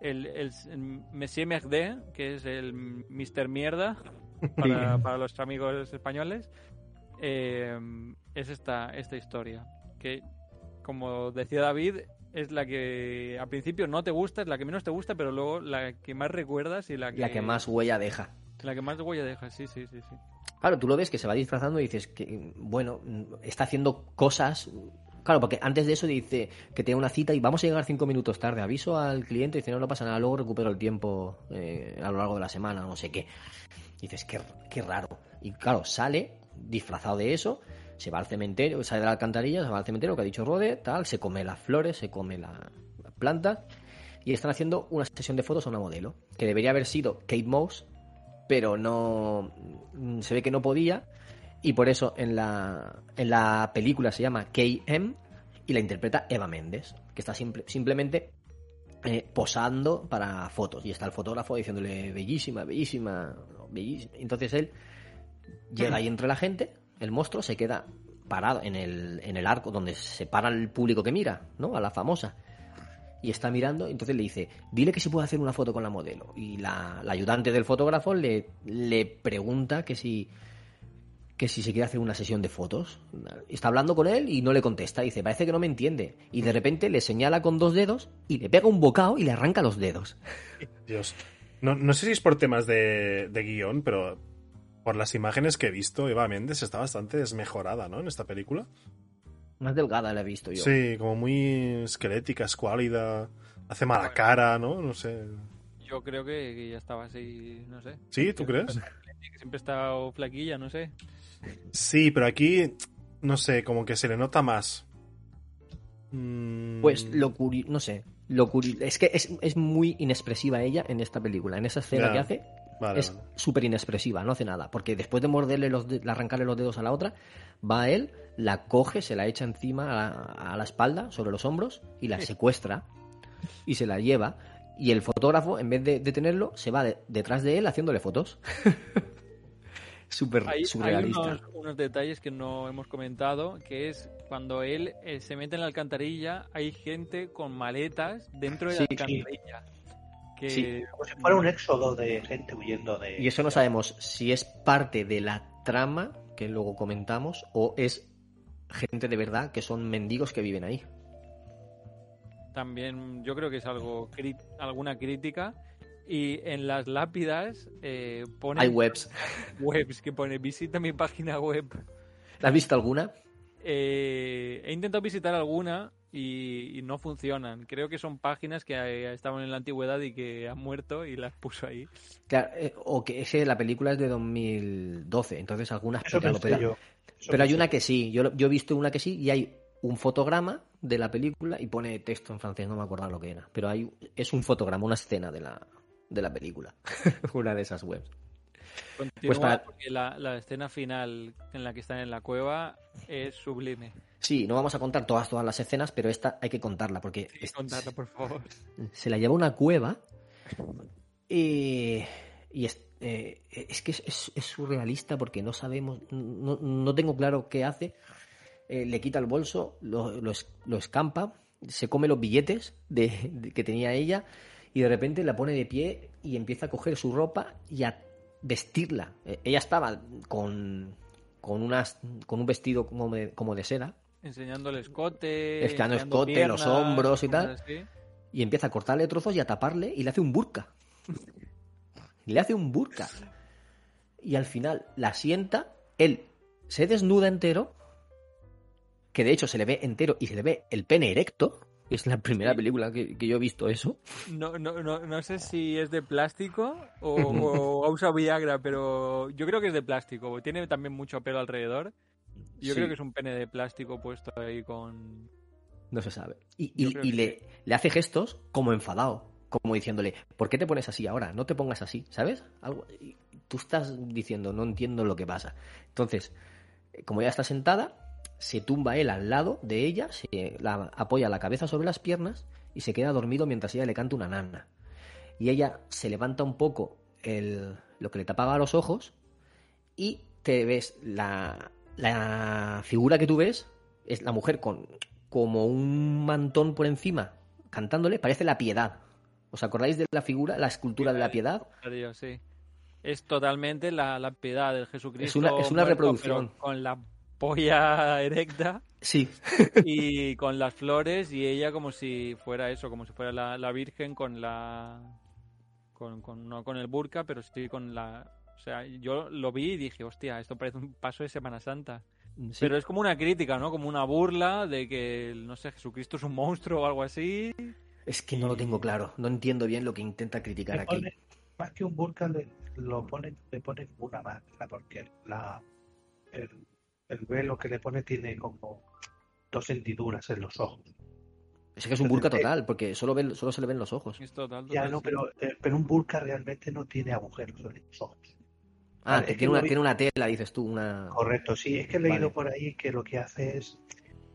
Speaker 7: el, el, el Monsieur Merde, que es el Mr. Mierda para, para los amigos españoles. Eh, es esta, esta historia. Que, como decía David, es la que al principio no te gusta, es la que menos te gusta, pero luego la que más recuerdas y la que,
Speaker 2: La que más huella deja.
Speaker 7: la que más huella deja. Sí, sí, sí. sí.
Speaker 2: Claro, tú lo ves que se va disfrazando y dices que, bueno, está haciendo cosas. Claro, porque antes de eso dice que tiene una cita y vamos a llegar cinco minutos tarde. Aviso al cliente y dice, no, no pasa nada, luego recupero el tiempo eh, a lo largo de la semana, no sé qué. Y dices, qué, qué raro. Y claro, sale disfrazado de eso, se va al cementerio, sale de la alcantarilla, se va al cementerio, que ha dicho Rode, tal, se come las flores, se come la, la planta y están haciendo una sesión de fotos a una modelo, que debería haber sido Kate Moss, pero no mm, se ve que no podía y por eso en la, en la película se llama KM y la interpreta Eva Méndez, que está simple- simplemente eh, posando para fotos y está el fotógrafo diciéndole bellísima, bellísima, bellísima. Entonces él llega ahí entre la gente, el monstruo se queda parado en el, en el arco donde se para el público que mira, ¿no? A la famosa. Y está mirando, entonces le dice, dile que si puede hacer una foto con la modelo. Y la, la ayudante del fotógrafo le, le pregunta que si, que si se quiere hacer una sesión de fotos. Está hablando con él y no le contesta. Dice, parece que no me entiende. Y de repente le señala con dos dedos y le pega un bocado y le arranca los dedos.
Speaker 4: Dios. No, no sé si es por temas de, de guion, pero por las imágenes que he visto, Eva Méndez está bastante desmejorada, ¿no? En esta película.
Speaker 2: Más delgada la he visto yo.
Speaker 4: Sí, como muy esquelética, escuálida. Hace mala cara, ¿no? No sé.
Speaker 7: Yo creo que, que ya estaba así, no sé.
Speaker 4: ¿Sí? ¿Tú crees?
Speaker 7: Que siempre he estado flaquilla, no sé.
Speaker 4: Sí, pero aquí no sé, como que se le nota más. Mm,
Speaker 2: Pues lo curioso, no sé, lo curi- es que es, es muy inexpresiva ella en esta película, en esa escena que hace,
Speaker 4: Vale,
Speaker 2: es
Speaker 4: vale.
Speaker 2: súper inexpresiva, no hace nada, porque después de morderle los de- arrancarle los dedos a la otra, va a él, la coge, se la echa encima a la, a la espalda, sobre los hombros, y la secuestra, y se la lleva, y el fotógrafo, en vez de detenerlo, se va de- detrás de él haciéndole fotos. Súper
Speaker 7: Hay, hay
Speaker 2: surrealista.
Speaker 7: unos, unos detalles que no hemos comentado, que es cuando él eh, se mete en la alcantarilla, hay gente con maletas dentro de
Speaker 2: Sí,
Speaker 7: la alcantarilla. Que
Speaker 2: Sí.
Speaker 3: Como si fuera un éxodo de gente huyendo de.
Speaker 2: Y eso no sabemos si es parte de la trama, que luego comentamos, o es gente de verdad que son mendigos que viven ahí.
Speaker 7: también yo creo que es algo alguna crítica. Y en las lápidas eh, pone
Speaker 2: Hay webs.
Speaker 7: webs que pone visita mi página web.
Speaker 2: ¿La has visto alguna?
Speaker 7: Eh, he intentado visitar alguna y, y no funcionan. Creo que son páginas que eh, estaban en la antigüedad y que han muerto y las puso ahí.
Speaker 2: Claro, eh, o que ese, la película es de 2012, entonces algunas...
Speaker 3: Eso
Speaker 2: pero,
Speaker 3: yo. Eso
Speaker 2: pero hay una que sí, yo, lo- yo he visto una que sí y hay un fotograma de la película y pone texto en francés, no me acuerdo lo que era, pero hay es un fotograma, una escena de la, de la película, una de esas webs.
Speaker 7: Continúa
Speaker 2: Pues para-
Speaker 7: porque la, la escena final en la que están en la cueva es sublime.
Speaker 2: Sí, no vamos a contar todas, todas las escenas, pero esta hay que contarla porque es-
Speaker 7: Contarla, por favor.
Speaker 2: se la lleva a una cueva y, y es, eh, es que es, es- es surrealista porque no sabemos, no, no tengo claro qué hace. Eh, le quita el bolso, lo, lo es- lo escampa, se come los billetes de, de- que tenía ella y de repente la pone de pie y empieza a coger su ropa y a vestirla. Eh, ella estaba con, con, unas, con un vestido como de, como de seda
Speaker 7: Enseñando el escote.
Speaker 2: Enseñando escote, los hombros y tal.
Speaker 7: así.
Speaker 2: y empieza a cortarle trozos y a taparle y le hace un burka. le hace un burka. Y al final la sienta, él se desnuda entero, que de hecho se le ve entero y se le ve el pene erecto. Es la primera película que, que yo he visto eso.
Speaker 7: No, no, no, no sé si es de plástico o, o ha usado Viagra, pero yo creo que es de plástico. Tiene también mucho pelo alrededor. Yo
Speaker 2: Sí.
Speaker 7: creo que es un pene de plástico puesto ahí con.
Speaker 2: No se sabe. Y, y-
Speaker 7: creo
Speaker 2: y
Speaker 7: que
Speaker 2: le, le hace gestos como enfadado, como diciéndole, ¿por qué te pones así ahora? No te pongas así, ¿sabes? Algo, y tú estás diciendo, no entiendo lo que pasa. Entonces, eh, como ella está sentada, se tumba él al lado de ella, se la, apoya la cabeza sobre las piernas y se queda dormido mientras ella le canta una nana. Y ella se levanta un poco el, lo que le tapaba los ojos y te ves la, la figura que tú ves es la mujer con como un mantón por encima cantándole, parece la piedad. ¿Os acordáis de la figura, la escultura de la piedad?
Speaker 7: Sí. Es totalmente la, la piedad del Jesucristo.
Speaker 2: Es una- es una
Speaker 7: muerto,
Speaker 2: reproducción.
Speaker 7: Con la polla erecta
Speaker 2: Sí,
Speaker 7: y con las flores y ella como si fuera eso, como si fuera la, la Virgen con la... Con, con- no con el burka, pero sí con la... O sea, yo lo vi y dije, hostia, esto parece un paso de Semana Santa.
Speaker 2: sí.
Speaker 7: Pero es como una crítica, ¿no? Como una burla de que, no sé, Jesucristo es un monstruo o algo así.
Speaker 2: es que no lo tengo claro. No entiendo bien lo que intenta criticar aquí.
Speaker 3: más que un burka le, lo pone, le pone una máscara porque la, el, el velo que le pone tiene como dos hendiduras en los ojos.
Speaker 2: Es que es un burka total, porque solo, ve- solo se le ven los ojos.
Speaker 7: Es total,
Speaker 3: Ya no,
Speaker 7: sí.
Speaker 3: pero, eh, pero un burka realmente no tiene agujeros en los ojos.
Speaker 2: Ah, que tiene una, tiene una tela, dices tú, una...
Speaker 3: Correcto, sí, es que he leído
Speaker 2: Vale.
Speaker 3: por ahí que lo que hace es,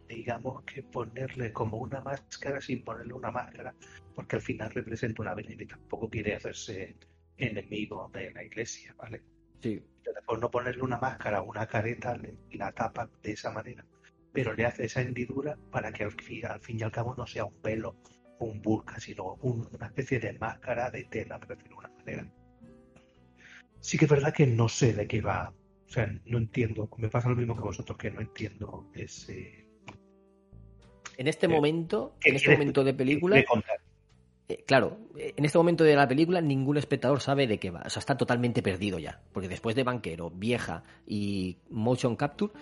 Speaker 3: digamos, que ponerle como una máscara sin ponerle una máscara, porque al final representa una Virgen y tampoco quiere hacerse enemigo de la iglesia, ¿vale?
Speaker 2: Sí,
Speaker 3: Entonces, por no ponerle una máscara o una careta, le- la tapa de esa manera, pero le hace esa hendidura para que al fin, al fin y al cabo no sea un velo o un burka, sino un- una especie de máscara de tela, decirlo de una manera. Sí que es verdad que no sé de qué va, o sea, no entiendo, me pasa lo mismo que vosotros, que no entiendo ese...
Speaker 2: En este
Speaker 3: Eh,
Speaker 2: momento,
Speaker 3: ¿qué
Speaker 2: en este momento de película, eh, claro, en este momento de la película ningún espectador sabe de qué va. O sea, está totalmente perdido ya. Porque después de Banquero, Vieja y Motion Capture,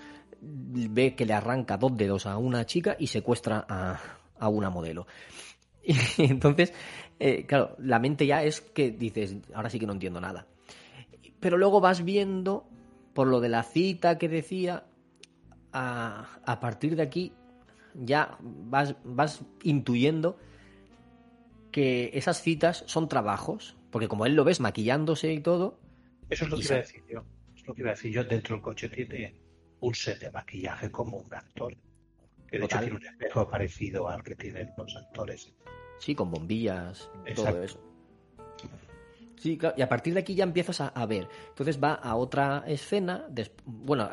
Speaker 2: ve que le arranca dos dedos a una chica y secuestra a, a una modelo. Y entonces, eh, claro, la mente ya es que dices, ahora sí que no entiendo nada. Pero luego vas viendo, por lo de la cita que decía, a, a partir de aquí ya vas, vas intuyendo que esas citas son trabajos, porque como él lo ves maquillándose y todo,
Speaker 3: Eso es lo que iba a decir yo. Es lo que iba a decir yo. Dentro del coche tiene un set de maquillaje como un actor. Que de
Speaker 2: Total.
Speaker 3: hecho tiene un espejo parecido al que tienen los actores.
Speaker 2: sí, con bombillas, todo
Speaker 3: Exacto.
Speaker 2: eso. Sí, claro, y a partir de aquí ya empiezas a, a ver. Entonces va a otra escena, bueno,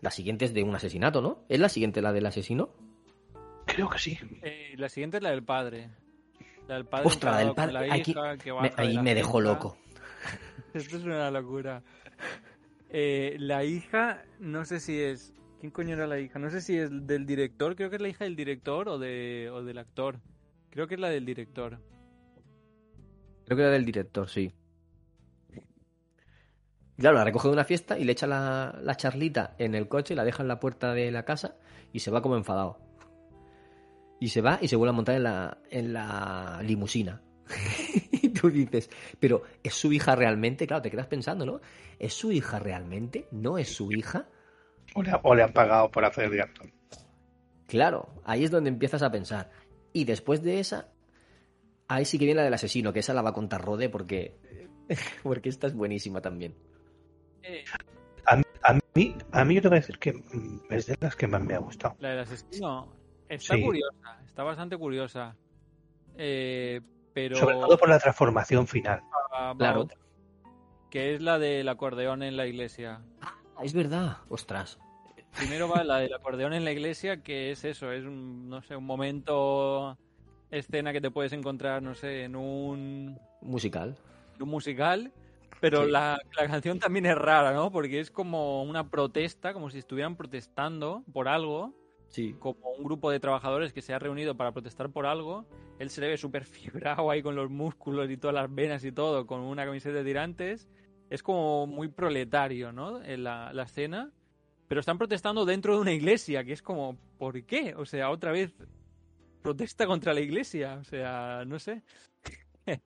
Speaker 2: la siguiente es de un asesinato, ¿no? ¿Es la siguiente la del asesino?
Speaker 3: Creo que sí.
Speaker 7: Eh, la siguiente es la del padre. La del padre
Speaker 2: Ostras, la del padre,
Speaker 7: la
Speaker 2: aquí
Speaker 7: hija, que
Speaker 2: me-
Speaker 7: baja de
Speaker 2: ahí
Speaker 7: la
Speaker 2: me dejó loco.
Speaker 7: Esto es una locura. Eh, la hija, no sé si es. ¿Quién coño era la hija? No sé si es del director, creo que es la hija del director o, de, o del actor. Creo que es la del director.
Speaker 2: Creo que era del director, sí. Claro, la recoge de una fiesta y le echa la, la charlita en el coche, la deja en la puerta de la casa y se va como enfadado. Y se va y se vuelve a montar en la, en la limusina. y tú dices, pero ¿es su hija realmente? Claro, te quedas pensando, ¿no? ¿Es su hija realmente? ¿No es su hija?
Speaker 3: O le, o le han pagado por hacer de actor.
Speaker 2: Claro, ahí es donde empiezas a pensar. Y después de esa, ahí sí que viene la del asesino, que esa la va a contar Rode porque, porque esta es buenísima también.
Speaker 3: A, a mí, a mí yo te voy a decir que es de las que más me ha gustado.
Speaker 7: la del asesino está
Speaker 3: Sí.
Speaker 7: curiosa, está bastante curiosa. Eh, pero.
Speaker 3: Sobre todo por la transformación final.
Speaker 7: va
Speaker 2: Claro.
Speaker 7: que es la del acordeón en la iglesia.
Speaker 2: Ah, es verdad, ostras.
Speaker 7: Primero va la del acordeón en la iglesia, que es eso, es un, no sé, un momento, escena que te puedes encontrar, no sé, en un,
Speaker 2: Musical.
Speaker 7: un musical, pero
Speaker 2: Sí.
Speaker 7: la, la canción también es rara, ¿no? Porque es como una protesta, como si estuvieran protestando por algo,
Speaker 2: Sí.
Speaker 7: como un grupo de trabajadores que se ha reunido para protestar por algo. Él se le ve súper fibrado ahí con los músculos y todas las venas y todo, con una camiseta de tirantes. Es como muy proletario, ¿no? En la, la escena. Pero están protestando dentro de una iglesia, que es como, ¿por qué? O sea, otra vez protesta contra la iglesia. O sea, no sé.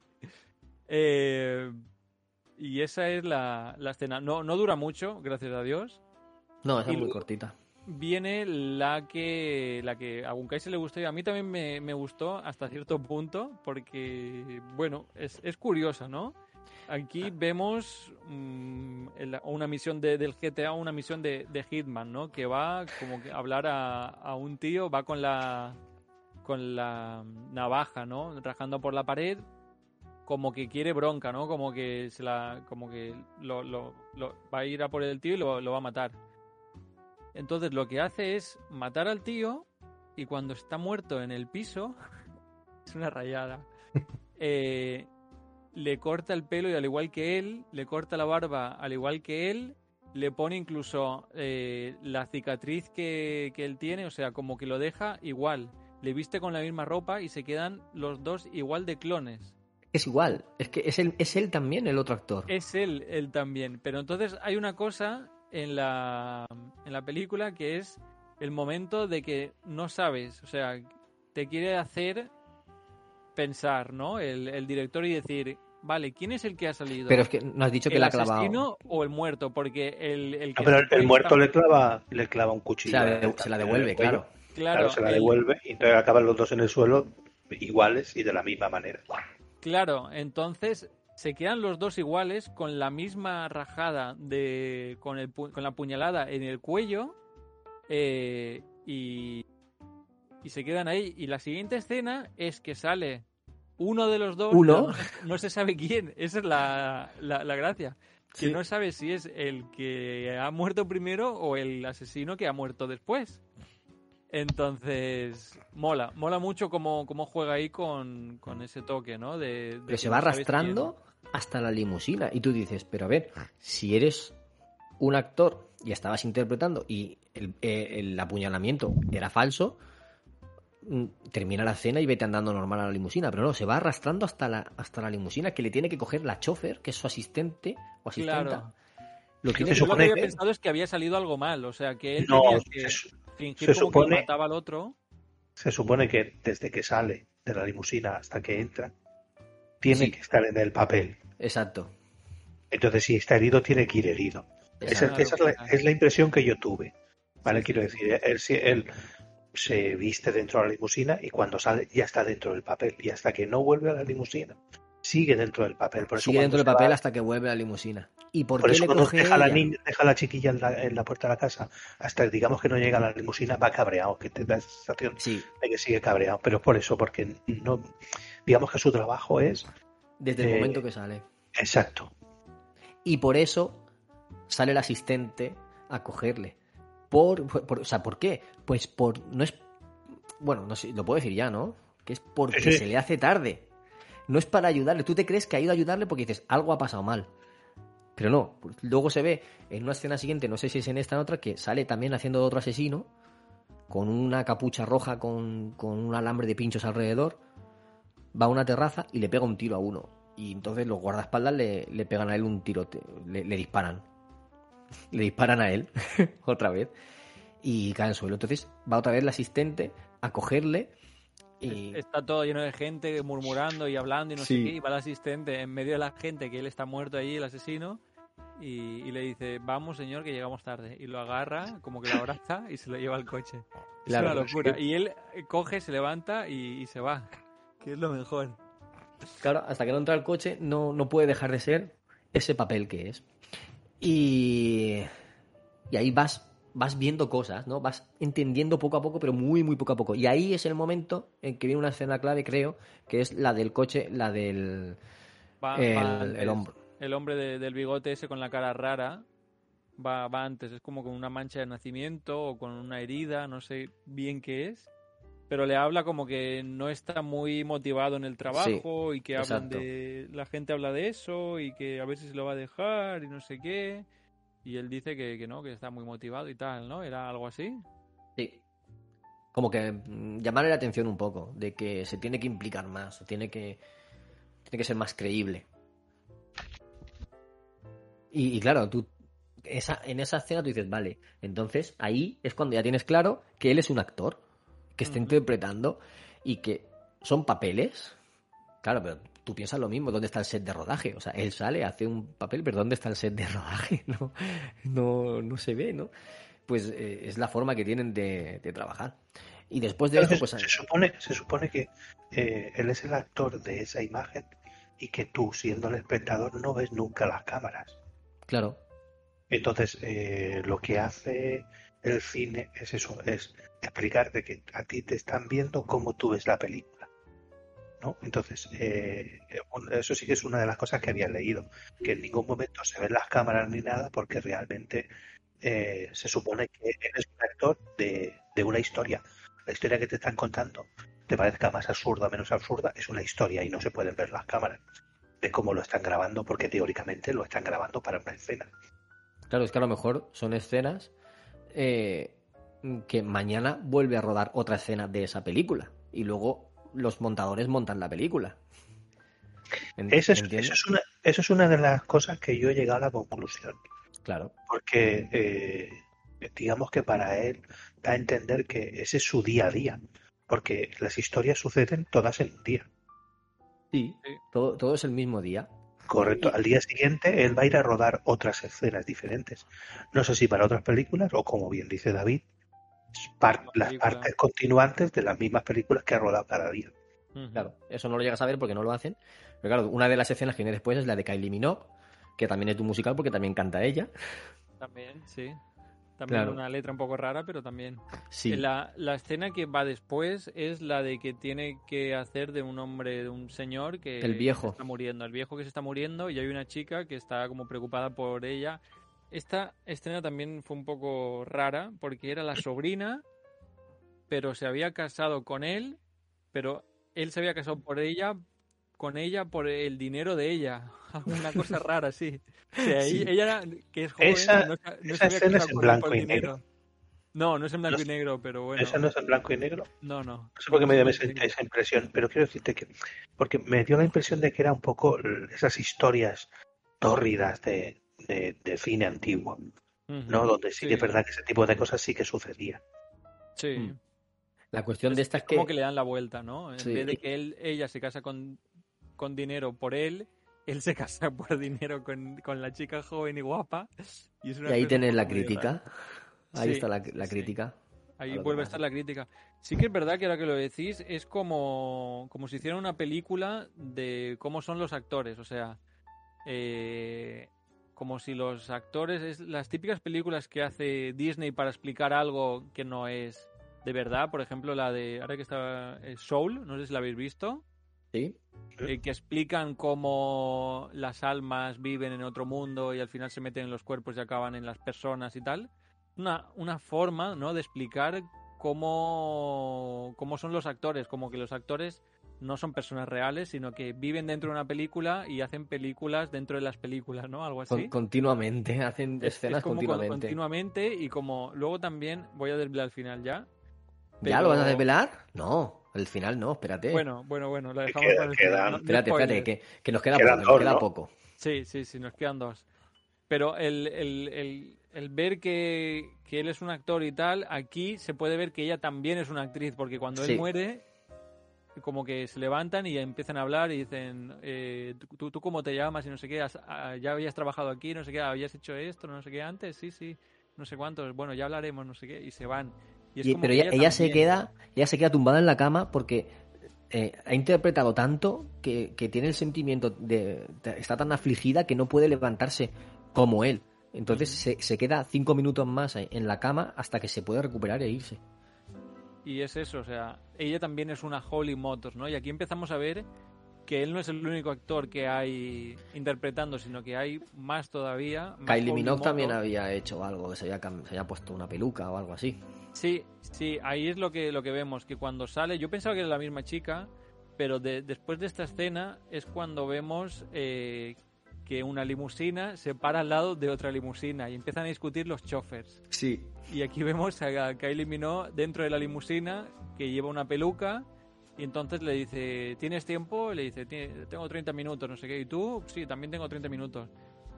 Speaker 7: Eh, y esa es la, la escena. No, no dura mucho, gracias a Dios
Speaker 2: No, esa es muy cortita.
Speaker 7: viene la que la que a Gunkai se le gustó y a mí también me, me gustó hasta cierto punto porque bueno es, es curiosa no aquí vemos mm, una misión de- del GTA una misión de, de Hitman no que va como que a hablar a, a un tío va con la con la navaja no rajando por la pared como que quiere bronca no como que se la como que lo, lo- lo- va a ir a por el tío y lo, lo va a matar. Entonces lo que hace es matar al tío y cuando está muerto en el piso, es una rayada, eh, le corta el pelo y al igual que él, le corta la barba al igual que él, le pone incluso eh, la cicatriz que, que él tiene, o sea, como que lo deja igual. Le viste con la misma ropa y se quedan los dos igual de clones.
Speaker 2: Es igual, es que es él, es él también el otro actor.
Speaker 7: Es él, él también. Pero entonces hay una cosa en la, en la película que es el momento de que no sabes, o sea, te quiere hacer pensar, ¿no? El, el director y decir, vale, ¿quién es el que ha salido?
Speaker 2: Pero es que no has dicho que
Speaker 7: ¿El
Speaker 2: la ha clavado.
Speaker 7: asesino o el muerto? Porque el, el que
Speaker 3: Ah, pero el, muerto le clava, le clava un cuchillo.
Speaker 2: se la devuelve,
Speaker 3: cuello.
Speaker 2: claro.
Speaker 7: Claro,
Speaker 3: Claro, se la
Speaker 7: el-
Speaker 3: devuelve y entonces acaban los dos en el suelo iguales y de la misma manera.
Speaker 7: Claro, entonces se quedan los dos iguales con la misma rajada de con, el, pu- con la puñalada en el cuello eh, y, y se quedan ahí. Y la siguiente escena es que sale uno de los dos,
Speaker 2: ¿Uno?
Speaker 7: no, no se sabe quién. Esa es la, la, la gracia. Que
Speaker 2: Sí.
Speaker 7: no sabe si es el que ha muerto primero o el asesino que ha muerto después. Entonces, mola, mola mucho cómo, cómo juega ahí con, con ese toque, ¿no? De, de
Speaker 2: Pero
Speaker 7: que
Speaker 2: se va arrastrando hasta la limusina. Y tú dices, pero a ver, si eres un actor y estabas interpretando y el, eh, el apuñalamiento era falso, mm, termina la escena y vete andando normal a la limusina. Pero no, se va arrastrando hasta la, hasta la limusina que le tiene que coger la chofer, que es su asistente o asistenta.
Speaker 7: Claro.
Speaker 2: Lo
Speaker 3: Se
Speaker 2: que
Speaker 7: lo que
Speaker 3: supone
Speaker 7: había
Speaker 3: que-
Speaker 7: pensado es que había salido algo mal, o sea, que él
Speaker 3: No,
Speaker 7: que
Speaker 3: se,
Speaker 7: fingir
Speaker 3: se
Speaker 7: como que
Speaker 3: supone-
Speaker 7: mataba al otro.
Speaker 3: se supone que desde que sale de la limusina hasta que entra, tiene
Speaker 2: Sí.
Speaker 3: que estar en el papel.
Speaker 2: Exacto.
Speaker 3: Entonces, si está herido, tiene que ir herido. Esa, es, la, es la impresión que yo tuve. ¿Vale? Quiero decir, él, si- él se viste dentro de la limusina y cuando sale ya está dentro del papel. Y hasta que no vuelve a la limusina, sigue dentro del papel. Por
Speaker 2: Sigue dentro del
Speaker 3: va-
Speaker 2: papel hasta que vuelve a la limusina. ¿Y por,
Speaker 3: Por
Speaker 2: qué
Speaker 3: eso
Speaker 2: le
Speaker 3: cuando
Speaker 2: coge
Speaker 3: deja la niña, deja la chiquilla en la, en la puerta de la casa, hasta que digamos que no llega a la limusina, va cabreado, que te da esa sensación
Speaker 2: Sí,
Speaker 3: de que sigue cabreado. Pero es por eso, porque no, digamos que su trabajo es
Speaker 2: desde el momento que sale.
Speaker 3: exacto.
Speaker 2: Y por eso sale el asistente a cogerle. Por, por- o sea, ¿por qué? Pues por. No es. Bueno, no sé, lo puedo decir ya, ¿no? Que es porque
Speaker 3: Sí.
Speaker 2: se le hace tarde. No es para ayudarle. Tú te crees que ha ido a ayudarle porque dices, algo ha pasado mal. Pero no. Luego se ve en una escena siguiente, no sé si es en esta o en otra, que sale también haciendo otro asesino. Con una capucha roja con, con un alambre de pinchos alrededor. Va a una terraza y le pega un tiro a uno. Y entonces los guardaespaldas le, le pegan a él un tiro, le, disparan. Le disparan a él, otra vez. Y cae en suelo. Entonces va otra vez el asistente a cogerle. Y...
Speaker 7: Está todo lleno de gente murmurando y hablando y no
Speaker 2: Sí.
Speaker 7: sé qué. Y va el asistente en medio de la gente que él está muerto allí, el asesino. Y, y le dice, vamos señor, que llegamos tarde. Y lo agarra, como que lo abraza y se lo lleva al coche.
Speaker 2: Claro,
Speaker 7: es una
Speaker 3: es
Speaker 7: locura.
Speaker 3: que-
Speaker 7: Y él eh, coge, se levanta y, y se va. Que es lo mejor.
Speaker 2: Claro, hasta que no entra al coche no, no puede dejar de ser ese papel que es. Y, y ahí vas, vas viendo cosas, ¿no? Vas entendiendo poco a poco, pero muy, muy poco a poco. Y ahí es el momento en que viene una escena clave, creo, que es la del coche, la del
Speaker 7: Va,
Speaker 2: el,
Speaker 7: va
Speaker 2: el hombro.
Speaker 7: El hombre de- del bigote ese con la cara rara va, va antes. Es como con una mancha de nacimiento o con una herida, no sé bien qué es. Pero le habla como que no está muy motivado en el trabajo y que hablan
Speaker 2: exacto.
Speaker 7: de. La gente habla de eso y que a ver si se lo va a dejar y no sé qué. Y él dice que, que no, que está muy motivado y tal, ¿no? ¿Era algo así?
Speaker 2: Sí. Como que mm, llamarle la atención un poco, de que se tiene que implicar más, se tiene que, tiene que ser más creíble. Y, y claro, tú esa, en esa escena tú dices, vale, entonces ahí es cuando ya tienes claro que él es un actor, que está interpretando y que son papeles. Claro, pero tú piensas lo mismo, ¿dónde está el set de rodaje? O sea, él sale, hace un papel, pero ¿dónde está el set de rodaje? No, no, no se ve, ¿no? Pues eh, es la forma que tienen de, de trabajar. Y después de eso,
Speaker 3: Entonces,
Speaker 2: pues...
Speaker 3: se, supone, se supone que eh, él es el actor de esa imagen y que tú, siendo el espectador, no ves nunca las cámaras.
Speaker 2: Claro,
Speaker 3: Entonces, eh, lo que hace el cine es eso, es explicarte que a ti te están viendo cómo tú ves la película. ¿No? Entonces, eh, eso sí que es una de las cosas que había leído, que en ningún momento se ven las cámaras ni nada porque realmente eh, se supone que él es un actor de, de una historia. La historia que te están contando, te parezca más absurda o menos absurda, es una historia y no se pueden ver las cámaras de cómo lo están grabando porque teóricamente lo están grabando para una escena.
Speaker 2: claro, es que a lo mejor son escenas eh, que mañana vuelve a rodar otra escena de esa película. Y luego los montadores montan la película.
Speaker 3: Eso, es una, eso es una de las cosas que yo he llegado a la conclusión.
Speaker 2: Claro,
Speaker 3: Porque eh, digamos que para él da a entender que ese es su día a día. Porque las historias suceden todas en un día.
Speaker 2: sí,
Speaker 7: Sí.
Speaker 2: todo, todo es el mismo día.
Speaker 3: Correcto. Al día siguiente él va a ir a rodar otras escenas diferentes. No sé si para otras películas o como bien dice David, par- las partes continuantes de las mismas películas que ha rodado cada día.
Speaker 2: Claro, eso no lo llegas a ver porque no lo hacen. Pero claro, una de las escenas que viene después es la de Kylie Minogue, que también es un musical porque también canta ella.
Speaker 7: También, sí. También
Speaker 2: Claro.
Speaker 7: una letra un poco rara, pero también.
Speaker 2: Sí,
Speaker 7: La, la escena que va después es la de que tiene que hacer de un hombre, de un señor que
Speaker 2: El viejo.
Speaker 7: se está muriendo, el viejo que se está muriendo y hay una chica que está como preocupada por ella. Esta escena también fue un poco rara porque era la sobrina, pero se había casado con él, pero él se había casado por ella, con ella por el dinero de ella. Una cosa rara, sí. O sea,
Speaker 2: Sí.
Speaker 7: ella era, que es joven,
Speaker 3: Esa-
Speaker 7: no,
Speaker 3: esa escena es en blanco y
Speaker 7: dinero.
Speaker 3: negro.
Speaker 7: No, no es en blanco
Speaker 3: No
Speaker 7: y negro, pero bueno.
Speaker 3: Esa no es en blanco y negro.
Speaker 7: No, no.
Speaker 3: No sé por qué me dio esa, esa impresión, pero quiero decirte que, porque me dio la impresión de que era un poco esas historias tórridas de, de, de cine antiguo. ¿no? Donde sí,
Speaker 7: Sí.
Speaker 3: que es verdad que ese tipo de cosas sí que sucedía.
Speaker 7: Sí.
Speaker 2: Mm. la cuestión de esta es que...
Speaker 7: Como que le dan la vuelta, ¿no? En
Speaker 2: Sí.
Speaker 7: vez de que él, ella se casa con, con dinero por él, él se casa por dinero con, con la chica joven y guapa. Y, es una
Speaker 2: Y ahí tenés la crítica.
Speaker 7: rara.
Speaker 2: Ahí
Speaker 7: Sí,
Speaker 2: está la, la
Speaker 7: sí.
Speaker 2: crítica.
Speaker 7: Ahí
Speaker 2: a
Speaker 7: vuelve a estar la crítica. Sí que es verdad que ahora que lo decís, es como, como si hicieran una película de cómo son los actores. O sea, eh, como si los actores, es las típicas películas que hace Disney para explicar algo que no es de verdad. Por ejemplo, la de, ahora que está eh, Soul, no sé si la habéis visto.
Speaker 2: ¿Sí?
Speaker 7: eh, que explican cómo las almas viven en otro mundo y al final se meten en los cuerpos y acaban en las personas y tal. Una, una forma ¿no? de explicar cómo, cómo son los actores, como que los actores no son personas reales, sino que viven dentro de una película y hacen películas dentro de las películas, ¿no? Algo así.
Speaker 2: Con- continuamente, hacen
Speaker 7: Es- es
Speaker 2: escenas
Speaker 7: como
Speaker 2: continuamente.
Speaker 7: continuamente y como luego también voy a desvelar al final ya.
Speaker 2: ¿Ya lo vas a
Speaker 7: pero-
Speaker 2: desvelar? No, al final no, espérate.
Speaker 7: Bueno, bueno, bueno, lo dejamos
Speaker 3: queda-
Speaker 7: para el final. No-
Speaker 2: espérate, espérate, que, que nos queda
Speaker 3: Quedan
Speaker 2: poco,
Speaker 3: dos,
Speaker 2: nos queda
Speaker 3: ¿no?
Speaker 2: poco.
Speaker 7: Sí, sí, sí, nos quedan dos. Pero el, el, el, el ver que, que él es un actor y tal, aquí se puede ver que ella también es una actriz, porque cuando
Speaker 2: Sí.
Speaker 7: él muere, como que se levantan y empiezan a hablar y dicen, eh, ¿tú, ¿tú cómo te llamas? Y no sé qué, ¿Has- ah, ya habías trabajado aquí, no sé qué, habías hecho esto, no sé qué antes, sí, sí, no sé cuántos, bueno, ya hablaremos, no sé qué, y se van. Y es
Speaker 2: Y-
Speaker 7: como
Speaker 2: pero
Speaker 7: que
Speaker 2: ella, ella se queda, ella se queda tumbada en la cama porque eh, ha interpretado tanto que, que tiene el sentimiento de, de- está tan afligida que no puede levantarse como él. Entonces se, se queda cinco minutos más en la cama hasta que se puede recuperar e irse.
Speaker 7: Y es eso, o sea, ella también es una Holly Motors, ¿no? Y aquí empezamos a ver que él no es el único actor que hay interpretando, sino que hay más todavía. más
Speaker 2: Kylie Minogue también había hecho algo, que se había, se había puesto una peluca o algo así.
Speaker 7: Sí, sí, ahí es lo que, lo que vemos, que cuando sale, yo pensaba que era la misma chica, pero de- después de esta escena es cuando vemos eh, que una limusina se para al lado de otra limusina y empiezan a discutir los chofers.
Speaker 2: Sí.
Speaker 7: Y aquí vemos a Kylie Minogue dentro de la limusina que lleva una peluca y entonces le dice, ¿tienes tiempo? Le dice, "Tie- tengo 30 minutos, no sé qué. ¿Y tú? Sí, también tengo 30 minutos.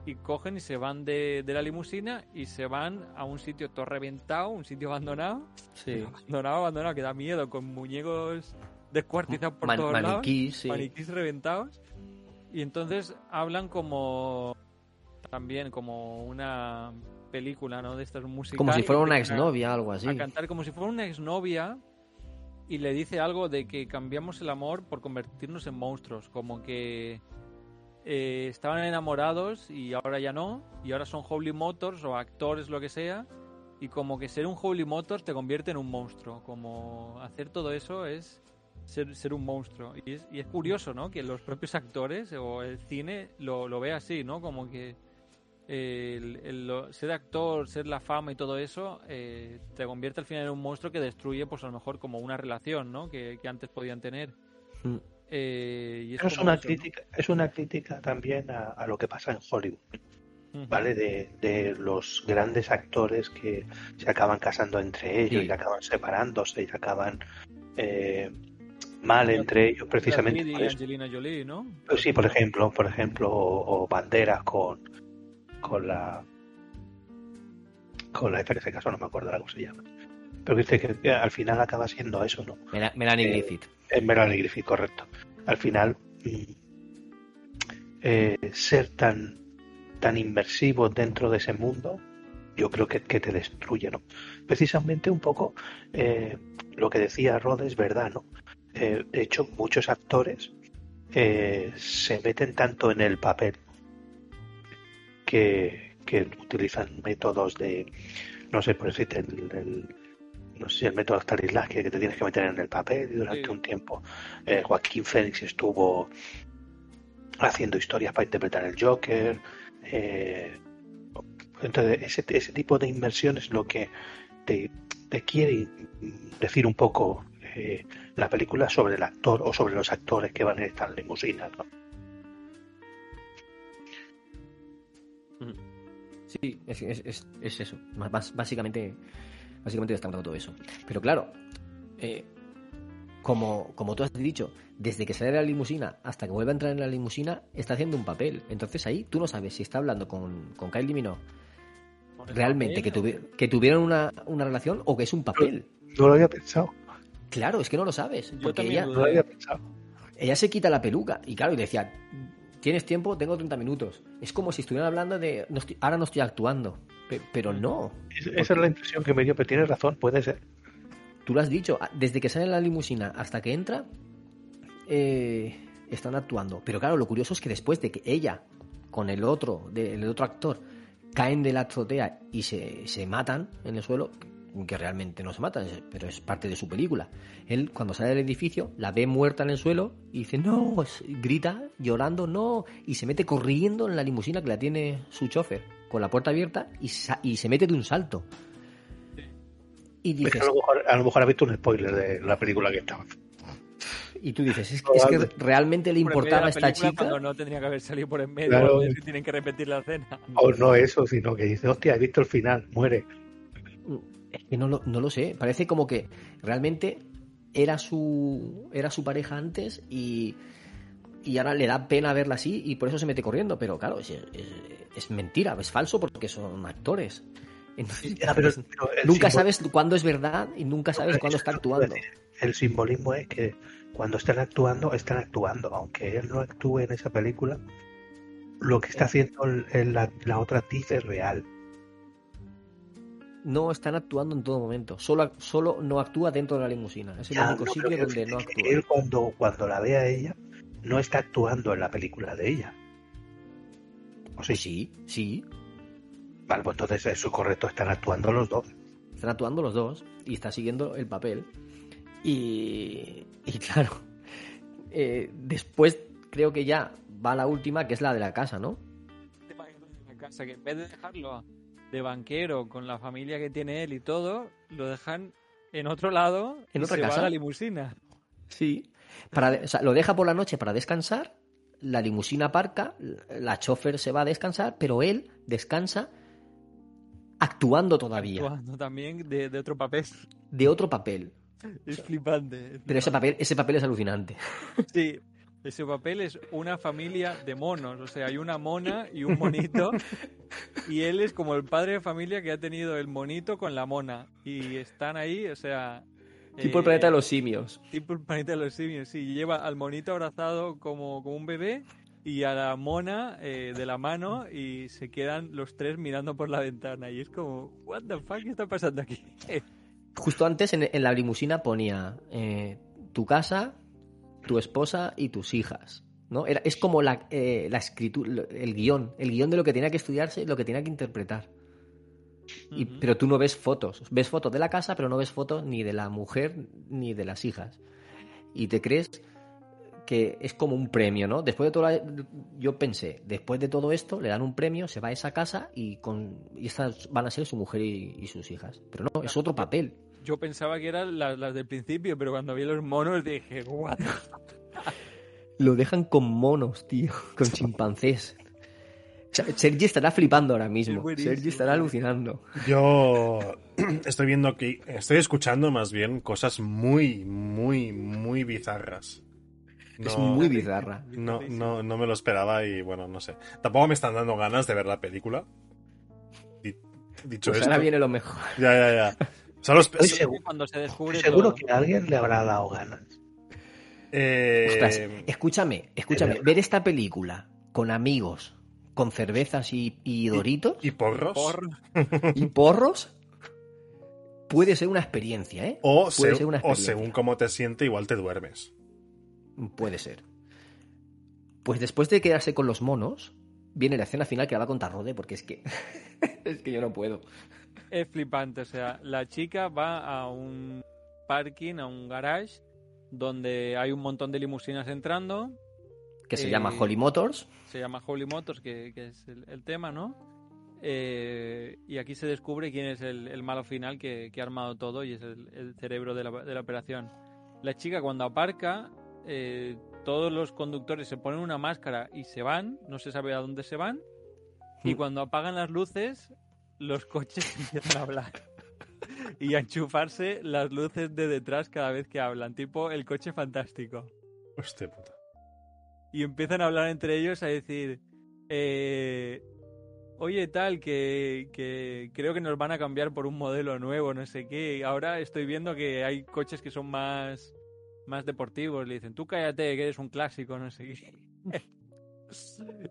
Speaker 7: Y cogen y se van de, de la limusina y se van a un sitio todo reventado, un sitio abandonado.
Speaker 2: Sí.
Speaker 7: Abandonado, abandonado, que da miedo, con muñecos descuartizados por
Speaker 2: Man-
Speaker 7: todos lados
Speaker 2: maniquís, sí.
Speaker 7: maniquís reventados. Y entonces hablan como también como una película, ¿no? De estas músicas.
Speaker 2: Como si fuera una exnovia, algo así.
Speaker 7: A cantar como si fuera una exnovia y le dice algo de que cambiamos el amor por convertirnos en monstruos, como que eh, estaban enamorados y ahora ya no, y ahora son Holy Motors o actores, lo que sea, y como que ser un Holy Motors te convierte en un monstruo, como hacer todo eso es ser, ser un monstruo. Y es, y es curioso, ¿no? Que los propios actores o el cine lo, lo ve así, ¿no? Como que el, el- lo- ser actor, ser la fama y todo eso, eh, te convierte al final en un monstruo que destruye, pues a lo mejor como una relación, ¿no? Que, que antes podían tener.
Speaker 2: Mm.
Speaker 7: Eh, y es
Speaker 3: una
Speaker 7: eso, ¿no?
Speaker 3: crítica, es una crítica también a, a lo que pasa en Hollywood. ¿vale? De, de los grandes actores que se acaban casando entre ellos
Speaker 2: Sí.
Speaker 3: y acaban separándose y acaban eh, mal entre ellos precisamente por
Speaker 7: y
Speaker 3: eso.
Speaker 7: Angelina Jolie, ¿no?
Speaker 3: Pues sí, por ejemplo, por ejemplo, o, o Banderas con, con la con la en caso no me acuerdo ahora cómo se llama. Pero dice que eh, al final acaba siendo eso, ¿no?
Speaker 2: Mela- Melanie
Speaker 3: Eh,
Speaker 2: Griffith.
Speaker 3: En Melanie Griffith, correcto. Al final, mm, eh, ser tan, tan inmersivo dentro de ese mundo, yo creo que, que te destruye, ¿no? Precisamente un poco eh, lo que decía Rod es verdad, ¿no? Eh, de hecho, muchos actores eh, se meten tanto en el papel que, que utilizan métodos de, no sé, por decirte, el, el- no sé si el método Stanislavski, que te tienes que meter en el papel y durante
Speaker 7: Sí.
Speaker 3: un tiempo eh, Joaquín Phoenix estuvo haciendo historias para interpretar el Joker. eh, entonces, ese, ese tipo de inmersión es lo que te, te quiere decir un poco eh, la película sobre el actor o sobre los actores que van en estas limusinas. ¿no?
Speaker 2: Sí, es, es, es, es eso. Más- más- básicamente, básicamente destacando todo eso. Pero claro, eh, como, como tú has dicho, desde que sale de la limusina hasta que vuelve a entrar en la limusina, está haciendo un papel. Entonces ahí tú no sabes si está hablando con, con Kylie Minogue realmente que, tuvi- que tuvieron una, una relación o que es un papel.
Speaker 3: No lo había pensado.
Speaker 2: Claro, es que no lo sabes.
Speaker 7: Yo
Speaker 2: Porque ella,
Speaker 7: lo
Speaker 3: había pensado.
Speaker 2: ella se quita la peluca y claro, y decía, ¿tienes tiempo? Tengo 30 minutos. Es como si estuvieran hablando de, no estoy- ahora no estoy actuando, Pe- Pero no.
Speaker 3: Es- Esa es la impresión que me dio, pero tienes razón, puede ser.
Speaker 2: Tú lo has dicho, desde que sale la limusina hasta que entra, eh, están actuando. Pero claro, lo curioso es que después de que ella, con el otro, de- el otro actor, caen de la azotea y se, se matan en el suelo, que realmente no se matan, pero es parte de su película. Él, cuando sale del edificio, la ve muerta en el suelo y dice, no, grita llorando, no, y se mete corriendo en la limusina que la tiene su chofer, con la puerta abierta, y, sa- y se mete de un salto. Y
Speaker 3: Es que
Speaker 2: dices,
Speaker 3: a, lo mejor, a lo mejor has visto un spoiler de la película que estaba.
Speaker 2: Y tú dices, es, es que realmente le importaba a esta chica.
Speaker 7: No tendría que haber salido por en medio,
Speaker 3: Claro.
Speaker 7: si tienen que repetir la escena.
Speaker 3: O no eso, sino que dice, hostia, he visto el final, muere.
Speaker 2: Es que no lo, no lo sé. Parece como que realmente era su, era su pareja antes y, y ahora le da pena verla así y por eso se mete corriendo. Pero claro, es, es- es mentira, es falso porque son actores. Entonces,
Speaker 3: Ya, pero- pero el
Speaker 2: nunca sabes cuándo es verdad y nunca sabes cuándo está actuando.
Speaker 3: El simbolismo es que cuando están actuando, están actuando. Aunque él no actúe en esa película, lo que está haciendo el- el- la, la otra actriz es real.
Speaker 2: No están actuando en todo momento. Solo, solo no actúa dentro de la limusina. Es el
Speaker 3: Ya,
Speaker 2: único
Speaker 3: no,
Speaker 2: sitio donde no
Speaker 3: que
Speaker 2: actúa.
Speaker 3: Él cuando, cuando la ve a ella, no está actuando en la película de ella. ¿O sí?
Speaker 2: Sí, sí.
Speaker 3: Vale, pues entonces eso es correcto, están actuando los dos.
Speaker 2: Están actuando los dos y está siguiendo el papel. Y, y claro, eh, después creo que ya va la última, que es la de la casa, ¿no?
Speaker 7: la casa, que en vez de dejarlo de banquero con la familia que tiene él y todo, lo dejan en otro lado
Speaker 2: ¿En
Speaker 7: y
Speaker 2: otra
Speaker 7: se va
Speaker 2: casa?
Speaker 7: a la limusina.
Speaker 2: Sí. Para, o sea, lo deja por la noche para descansar, la limusina aparca, la chofer se va a descansar, pero él descansa actuando todavía,
Speaker 7: Actuando también de, de otro papel.
Speaker 2: de otro papel.
Speaker 7: Es flipante. es
Speaker 2: Pero ese
Speaker 7: flipante.
Speaker 2: papel, ese papel es alucinante.
Speaker 7: Sí, ese papel es una familia de monos. O sea, hay una mona y un monito. y él es como el padre de familia que ha tenido el monito con la mona. Y están ahí, o sea.
Speaker 2: Tipo el
Speaker 7: eh,
Speaker 2: planeta de los simios.
Speaker 7: Tipo el planeta de los simios, sí. Lleva al monito abrazado como, como un bebé y a la mona eh, de la mano y se quedan los tres mirando por la ventana. Y es como, ¿What the fuck? ¿Qué está pasando aquí?
Speaker 2: Justo antes en, en la limusina ponía eh, tu casa, tu esposa y tus hijas. ¿no? Era, es como la, eh, la escritura, el guion, el guion de lo que tenía que estudiarse, lo que tenía que interpretar. Y-. Pero tú no ves fotos. Ves fotos de la casa, pero no ves fotos ni de la mujer ni de las hijas. Y te crees que es como un premio, ¿no? Después de todo, la- yo pensé, después de todo esto, le dan un premio, se va a esa casa y con y estas van a ser su mujer y, y sus hijas. Pero no, es otro papel.
Speaker 7: Yo pensaba que eran las, las del principio, pero cuando vi los monos dije, ¿what?
Speaker 2: Lo dejan con monos, tío, con chimpancés. O sea, Sergi estará flipando ahora mismo. Sergi estará alucinando.
Speaker 4: Yo estoy viendo que estoy escuchando más bien cosas muy, muy, muy bizarras.
Speaker 2: Es
Speaker 4: No-
Speaker 2: muy bizarra.
Speaker 4: No, no, no me lo esperaba y bueno, no sé. Tampoco me están dando ganas de ver la película. Di- Dicho
Speaker 2: Pues
Speaker 4: esto.
Speaker 2: ahora viene lo mejor.
Speaker 4: Ya, ya, ya.
Speaker 3: Estoy seguro,
Speaker 7: Cuando se descubre
Speaker 3: estoy seguro
Speaker 7: todo.
Speaker 3: que a alguien le habrá dado ganas.
Speaker 4: eh,
Speaker 2: Ostras, escúchame, escúchame. Ver esta película con amigos, con cervezas y, y doritos
Speaker 4: ¿Y porros?
Speaker 7: Por-
Speaker 2: y porros puede ser una experiencia, ¿eh?
Speaker 4: O,
Speaker 2: Puede
Speaker 4: se-
Speaker 2: ser una
Speaker 4: o
Speaker 2: experiencia.
Speaker 4: según cómo te siente, igual te duermes.
Speaker 2: Puede ser. Pues después de quedarse con los monos, viene la escena final que la va a contar Rode, porque es que. es que yo no puedo.
Speaker 7: Es flipante, o sea, la chica va a un parking, a un garage, donde hay un montón de limusinas entrando,
Speaker 2: Que se
Speaker 7: Eh,
Speaker 2: llama Holly Motors.
Speaker 7: se llama Holy Motors, que, que es el, el tema, ¿no? Eh, y aquí se descubre quién es el, el malo final que, que ha armado todo y es el, el cerebro de la, de la operación. La chica cuando aparca, eh, todos los conductores se ponen una máscara y se van, no se sabe a dónde se van, y
Speaker 2: Mm.
Speaker 7: cuando apagan las luces, los coches empiezan a hablar. Y a enchufarse las luces de detrás cada vez que hablan, tipo el coche fantástico
Speaker 4: Hostia puta.
Speaker 7: y empiezan a hablar entre ellos a decir, eh, oye tal, que, que creo que nos van a cambiar por un modelo nuevo, no sé qué. Ahora estoy viendo que hay coches que son más, más deportivos. Le dicen, tú cállate, que eres un clásico, no sé qué.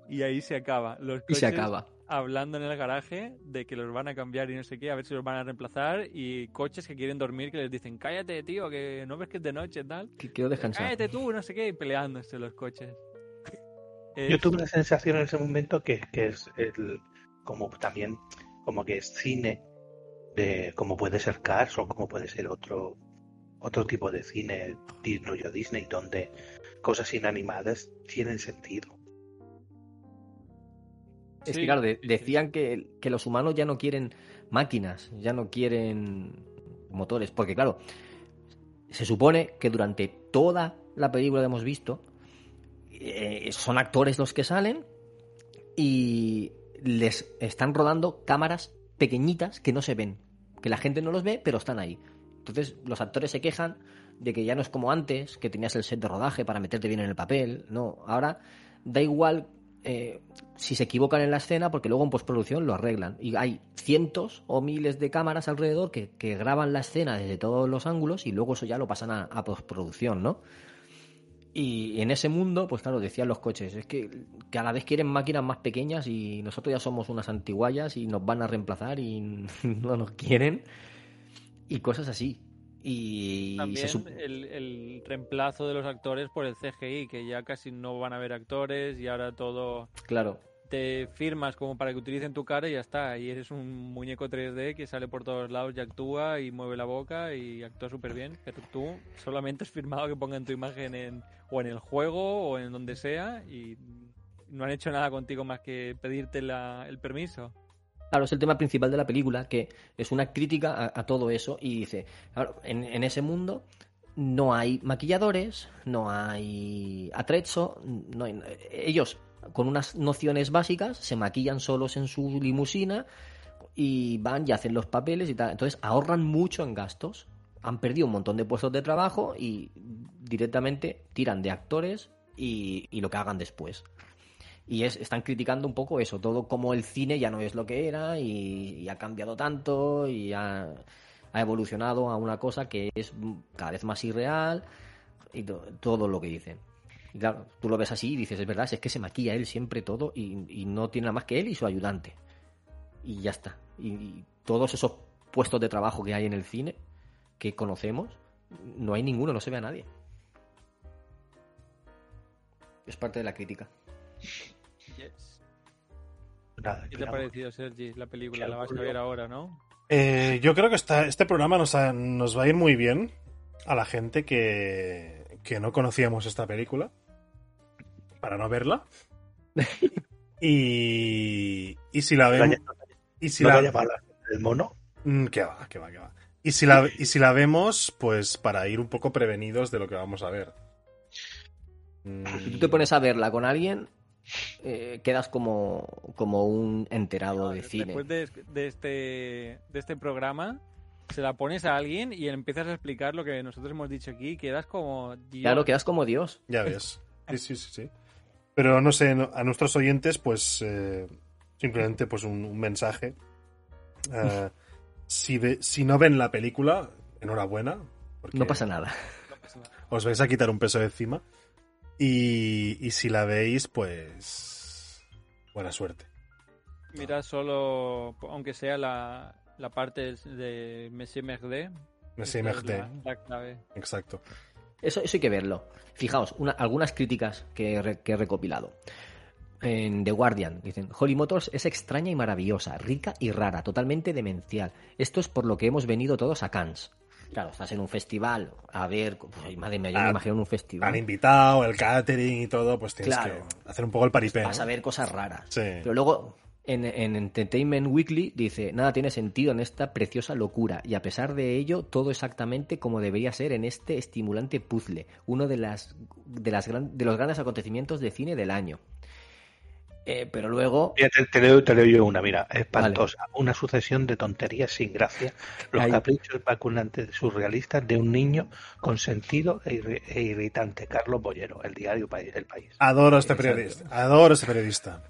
Speaker 7: Y ahí se acaba. Los
Speaker 2: Y se
Speaker 7: coches
Speaker 2: acaba.
Speaker 7: hablando en el garaje de que los van a cambiar y no sé qué, a ver si los van a reemplazar. Y coches que quieren dormir que les dicen, cállate, tío, que no ves que es de noche, tal.
Speaker 2: Que quiero descansar.
Speaker 7: Cállate tú, no sé qué, y peleándose los coches.
Speaker 3: Yo tuve la sensación en ese momento que, que es el, como también, como que es cine, de como puede ser Cars o como puede ser otro, otro tipo de cine, Disney o Disney, donde cosas inanimadas tienen sentido.
Speaker 2: Es
Speaker 7: Sí,
Speaker 2: que, claro, de-
Speaker 7: sí, sí.
Speaker 2: decían que, que los humanos ya no quieren máquinas, ya no quieren motores, porque claro, se supone que durante toda la película que hemos visto eh, son actores los que salen y les están rodando cámaras pequeñitas que no se ven, que la gente no los ve, pero están ahí. Entonces los actores se quejan de que ya no es como antes, que tenías el set de rodaje para meterte bien en el papel. No, ahora da igual eh, si se equivocan en la escena porque luego en postproducción lo arreglan. Y hay cientos o miles de cámaras alrededor que, graban la escena desde todos los ángulos y luego eso ya lo pasan a, a postproducción, ¿no? Y en ese mundo, pues claro, decían los coches, es que cada vez quieren máquinas más pequeñas y nosotros ya somos unas antiguallas y nos van a reemplazar y no nos quieren y cosas así. Y
Speaker 7: También
Speaker 2: se sup-
Speaker 7: el, el reemplazo de los actores por el CGI, que ya casi no van a haber actores y ahora todo
Speaker 2: claro,
Speaker 7: te firmas como para que utilicen tu cara y ya está. Y eres un muñeco 3D que sale por todos lados y actúa y mueve la boca y actúa súper bien. Pero tú solamente has firmado que pongan tu imagen en, o en el juego o en donde sea y no han hecho nada contigo más que pedirte la- el permiso.
Speaker 2: Claro, es el tema principal de la película, que es una crítica a, todo eso y dice, claro, en, ese mundo no hay maquilladores, no hay atrezzo, no ellos con unas nociones básicas se maquillan solos en su limusina y van y hacen los papeles y tal. Entonces ahorran mucho en gastos, han perdido un montón de puestos de trabajo y directamente tiran de actores y lo que hagan después. Y es, están criticando un poco eso, todo como el cine ya no es lo que era y, ha cambiado tanto y ha, evolucionado a una cosa que es cada vez más irreal y to- todo lo que dicen. Y claro, tú lo ves así y dices, es verdad, es que se maquilla él siempre todo y, no tiene nada más que él y su ayudante. Y ya está. Y todos esos puestos de trabajo que hay en el cine que conocemos, no hay ninguno, no se ve a nadie. Es parte de la crítica.
Speaker 3: Nada,
Speaker 7: ¿Qué te ha parecido, Sergi, la película? La vas a ver ahora, ¿no?
Speaker 4: Eh, yo creo que esta- este programa nos, ha- nos va a ir muy bien a la gente que, que no conocíamos esta película para no verla. y, y si la vemos. Y si
Speaker 3: no
Speaker 4: la,
Speaker 3: del mono.
Speaker 4: Mm, que va, que va, que va. Y si, la, y si la vemos, pues para ir un poco prevenidos de lo que vamos a ver. Mm,
Speaker 2: Si tú te pones a verla con alguien, eh, quedas como, como un enterado de cine.
Speaker 7: Después de, de este, de este programa, se la pones a alguien y empiezas a explicar lo que nosotros hemos dicho aquí, quedas como... Dios.
Speaker 2: Claro, quedas como Dios.
Speaker 4: Ya ves. Sí, sí, sí, sí. Pero no sé, a nuestros oyentes, pues eh, simplemente pues un, un mensaje. Eh, si, ve- si no ven la película, enhorabuena. porque
Speaker 2: No pasa nada.
Speaker 4: Os vais a quitar un peso de encima. Y, y si la veis, pues buena suerte.
Speaker 7: Mira solo, aunque sea la, la parte de Monsieur Merde. Es
Speaker 4: Merde.
Speaker 7: La, la clave.
Speaker 4: Exacto.
Speaker 2: Eso, eso hay que verlo. Fijaos, una- algunas críticas que, re- que he recopilado. En The Guardian dicen, Holly Motors es extraña y maravillosa, rica y rara, totalmente demencial. Esto es por lo que hemos venido todos a Cannes. Claro, estás en un festival, a ver, pues, madre mía, yo me
Speaker 4: Ah,
Speaker 2: imagino en un
Speaker 4: Han
Speaker 2: festival.
Speaker 4: invitado, el catering y todo, pues tienes
Speaker 2: Claro.
Speaker 4: que hacer un poco el paripé.
Speaker 2: Vas
Speaker 4: ¿no?
Speaker 2: a ver cosas raras.
Speaker 4: Sí.
Speaker 2: Pero luego, en, en Entertainment Weekly dice, nada tiene sentido en esta preciosa locura, y a pesar de ello, todo exactamente como debería ser en este estimulante puzzle, uno de, las, de, las gran- de los grandes acontecimientos de cine del año. Eh, pero luego,
Speaker 3: Mira, te, te leo, te leo yo una, mira, espantosa. Una sucesión de tonterías sin gracia. Los
Speaker 2: Ahí.
Speaker 3: caprichos vacunantes surrealistas de un niño consentido e, irri- e irritante. Carlos Bollero, el diario País- El País.
Speaker 4: Adoro a este
Speaker 2: Exacto.
Speaker 4: periodista. Adoro este periodista.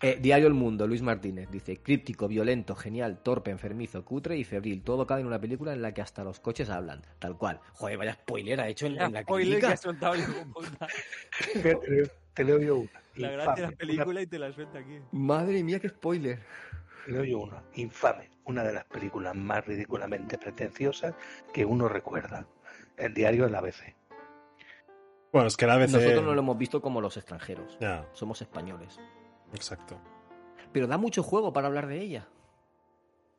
Speaker 2: eh, Diario El Mundo, Luis Martínez, dice, críptico, violento, genial, torpe, enfermizo, cutre y febril. Todo cabe en una película en la que hasta los coches hablan. Tal cual. Joder, vaya spoiler ha hecho en, en la
Speaker 7: Spoiler que ha soltado
Speaker 3: leo- te leo yo una.
Speaker 7: La gracia de la
Speaker 3: una-
Speaker 7: película y te la suelta aquí.
Speaker 2: Madre mía, qué spoiler.
Speaker 3: te leo yo una. Infame. Una de las películas más ridículamente pretenciosas que uno recuerda. El diario de la ABC.
Speaker 4: Bueno, es que la ABC...
Speaker 2: Nosotros no lo hemos visto como los extranjeros.
Speaker 4: Ya,
Speaker 2: Somos españoles.
Speaker 4: exacto.
Speaker 2: Pero da mucho juego para hablar de ella.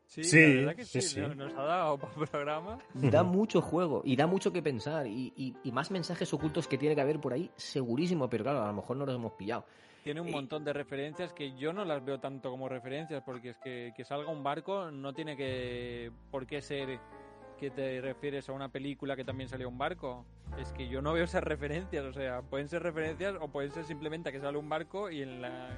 Speaker 7: Sí,
Speaker 4: Sí,
Speaker 7: la verdad que
Speaker 4: sí,
Speaker 7: sí,
Speaker 4: sí.
Speaker 7: Nos, nos ha dado para programa.
Speaker 2: Da mucho juego y da mucho que pensar y, y- y más mensajes ocultos que tiene que haber por ahí, segurísimo, pero claro, a lo mejor no los hemos pillado.
Speaker 7: Tiene un
Speaker 2: Y-
Speaker 7: montón de referencias que yo no las veo tanto como referencias, porque es que, que salga un barco no tiene que por qué ser que te refieres a una película que también salió un barco. Es que yo no veo esas referencias, o sea, pueden ser referencias o pueden ser simplemente que sale un barco y en, la,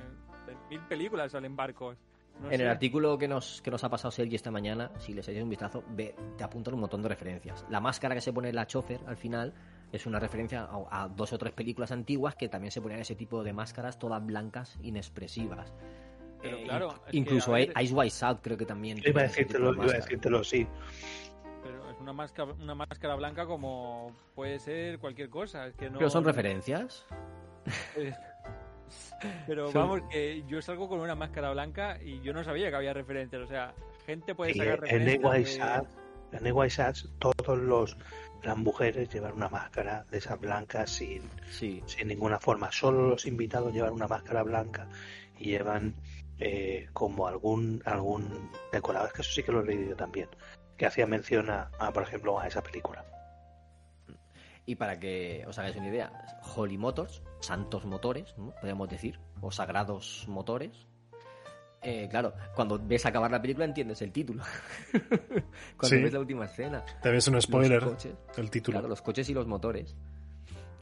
Speaker 7: en mil películas salen barcos. No
Speaker 2: en
Speaker 7: sé.
Speaker 2: el artículo que nos, que nos ha pasado Sergi esta mañana, si les echáis un vistazo, ve, te apuntan un montón de referencias. La máscara que se pone la chofer al final es una referencia a, a dos o tres películas antiguas que también se ponían ese tipo de máscaras todas blancas, inexpresivas.
Speaker 7: Pero
Speaker 2: Eh,
Speaker 7: claro, que,
Speaker 2: incluso
Speaker 7: a ver-
Speaker 2: Ice White South creo que también.
Speaker 3: Yo iba a decírtelo,
Speaker 2: de
Speaker 3: iba a decírtelo, sí.
Speaker 7: Pero es una máscara, una máscara blanca como puede ser cualquier cosa. Es que no,
Speaker 2: Pero son referencias.
Speaker 7: Pero vamos, que yo salgo con una máscara blanca y yo no sabía que había referencias. O sea, gente puede
Speaker 3: Y
Speaker 7: sacar
Speaker 3: en. White
Speaker 7: de-
Speaker 3: Sad, en White Sad, todos los las mujeres llevan una máscara de esas blancas sin,
Speaker 2: Sí.
Speaker 3: sin ninguna forma. Solo los invitados llevan una máscara blanca y llevan eh, como algún algún decorado. Es que eso sí que lo he leído yo también. Que hacía mención a, a, por ejemplo, a esa película.
Speaker 2: Y para que os hagáis una idea, Holy Motors, santos motores, ¿no? podríamos decir, o sagrados motores. Eh, claro, cuando ves acabar la película entiendes el título. cuando
Speaker 4: Sí.
Speaker 2: ves la última escena.
Speaker 4: También es un spoiler
Speaker 2: Los coches,
Speaker 4: el título.
Speaker 2: Claro, los coches y los motores.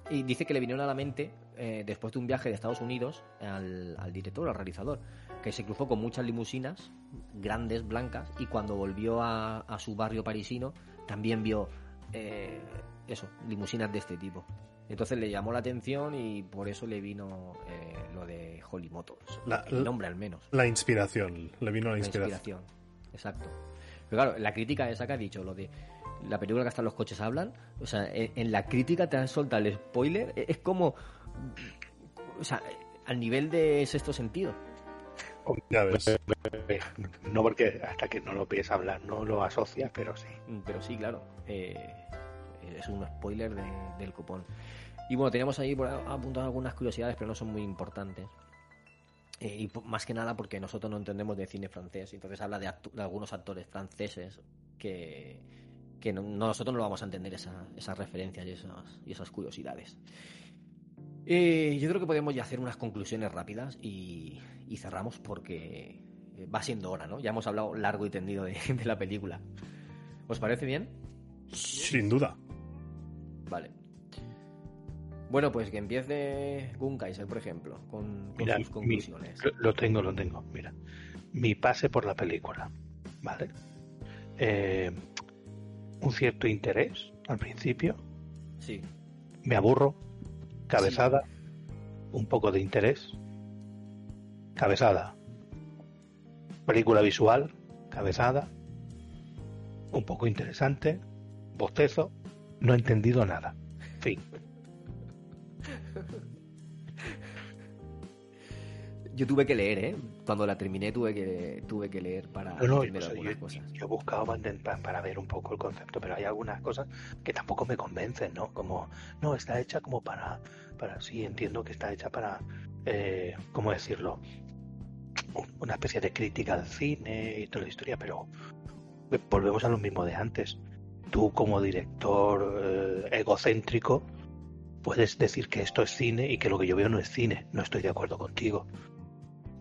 Speaker 2: Y dice que le vinieron a la mente, eh, después de un viaje de Estados Unidos, al, al director, al realizador, que se cruzó con muchas limusinas, grandes, blancas, y cuando volvió a, a su barrio parisino, también vio eh, eso, limusinas de este tipo. Entonces le llamó la atención y por eso le vino eh, lo de Holly Motors.
Speaker 4: La-
Speaker 2: el nombre al menos.
Speaker 4: La inspiración, le vino la
Speaker 2: La
Speaker 4: inspiración.
Speaker 2: inspiración. Exacto. Pero claro, la crítica esa que ha dicho, lo de la película que hasta los coches hablan, o sea, en, en la crítica te han soltado el spoiler, e- es como. O sea, al nivel de sexto sentido.
Speaker 4: Ya ves.
Speaker 3: No porque hasta que no lo piensas hablar no lo asocias, pero sí.
Speaker 2: Mm, Pero sí, claro. eh, es un spoiler de- del cupón. Y bueno, teníamos ahí por a- apuntadas algunas curiosidades, pero no son muy importantes. Eh, y más que nada porque nosotros no entendemos de cine francés. Entonces habla de, actu- de algunos actores franceses que, que no- nosotros no vamos a entender esa- esas referencias y esas, y esas curiosidades. Eh, yo creo que podemos ya hacer unas conclusiones rápidas y, cerramos porque eh, va siendo hora, ¿no? Ya hemos hablado largo y tendido de la película. ¿Os parece bien?
Speaker 4: Sin duda.
Speaker 2: Vale. Bueno, pues que empiece Gunkaiser, por ejemplo, con, con
Speaker 3: Mira,
Speaker 2: sus
Speaker 3: mi-
Speaker 2: conclusiones.
Speaker 3: Lo, lo tengo, lo tengo. Mira, mi pase por la película, ¿vale? Eh, un cierto interés al principio,
Speaker 2: Sí,
Speaker 3: me aburro, cabezada, un poco de interés, cabezada, película visual, cabezada, un poco interesante, bostezo, no he entendido nada. Fin.
Speaker 2: yo tuve que leer, ¿eh? Cuando la terminé tuve que, tuve que leer para
Speaker 3: No, no,
Speaker 2: entender
Speaker 3: o sea,
Speaker 2: algunas
Speaker 3: yo,
Speaker 2: cosas.
Speaker 3: yo buscaba para, intentar- para ver un poco el concepto, pero hay algunas cosas que tampoco me convencen, ¿no? Como, no, está hecha como para, para sí, entiendo que está hecha para, eh, ¿cómo decirlo? Un- Una especie de crítica al cine y toda la historia, pero volvemos a lo mismo de antes. Tú como director eh, egocéntrico puedes decir que esto es cine y que lo que yo veo no es cine. No estoy de acuerdo contigo.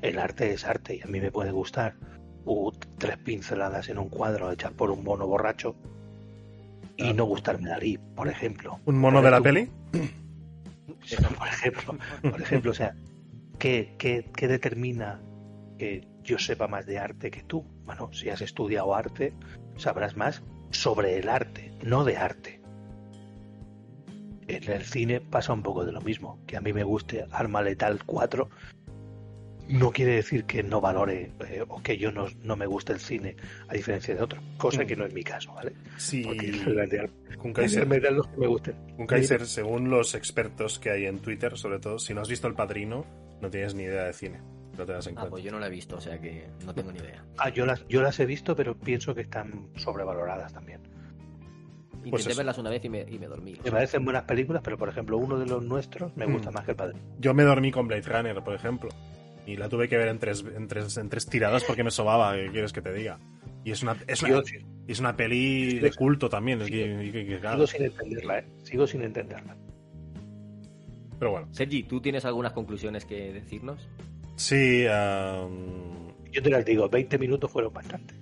Speaker 3: El arte es arte y a mí me puede gustar uh, tres pinceladas en un cuadro hechas por un mono borracho y no gustarme Dalí, por ejemplo.
Speaker 4: ¿Un mono de la
Speaker 3: Tú-
Speaker 4: peli?
Speaker 3: Por ejemplo, por ejemplo, o sea, ¿qué, qué, qué determina que yo sepa más de arte que tú? Bueno, si has estudiado arte, sabrás más sobre el arte, no de arte. En el cine pasa un poco de lo mismo, que a mí me guste Arma Letal 4 no quiere decir que no valore eh, o que yo no, no, me guste el cine a diferencia de otros, cosa que no es mi caso, ¿vale?
Speaker 4: Sí,
Speaker 3: con Kaiser, me los que me gusten.
Speaker 4: Un Kaiser, según los expertos que hay en Twitter, sobre todo, si no has visto El Padrino, no tienes ni idea de cine. No te das en
Speaker 2: ah,
Speaker 4: cuenta.
Speaker 2: pues yo no la he visto, o sea que no tengo ni idea.
Speaker 3: Ah, yo las, yo las he visto, pero pienso que están sobrevaloradas también.
Speaker 2: Intenté pues verlas una vez y me, y me, dormí.
Speaker 3: Me parecen buenas películas, pero por ejemplo, uno de los nuestros me gusta mm. más que el padre.
Speaker 4: Yo me dormí con Blade Runner, por ejemplo. Y la tuve que ver en tres, en tres, en tres tiradas porque me sobaba, ¿qué quieres que te diga? Y es una, es una, es una peli de culto también.
Speaker 3: Sigo, sin entenderla, ¿eh? Sigo sin entenderla.
Speaker 4: Pero bueno.
Speaker 2: Sergi, ¿tú tienes algunas conclusiones que decirnos?
Speaker 4: Sí.
Speaker 3: Yo te las digo, 20 minutos fueron bastante.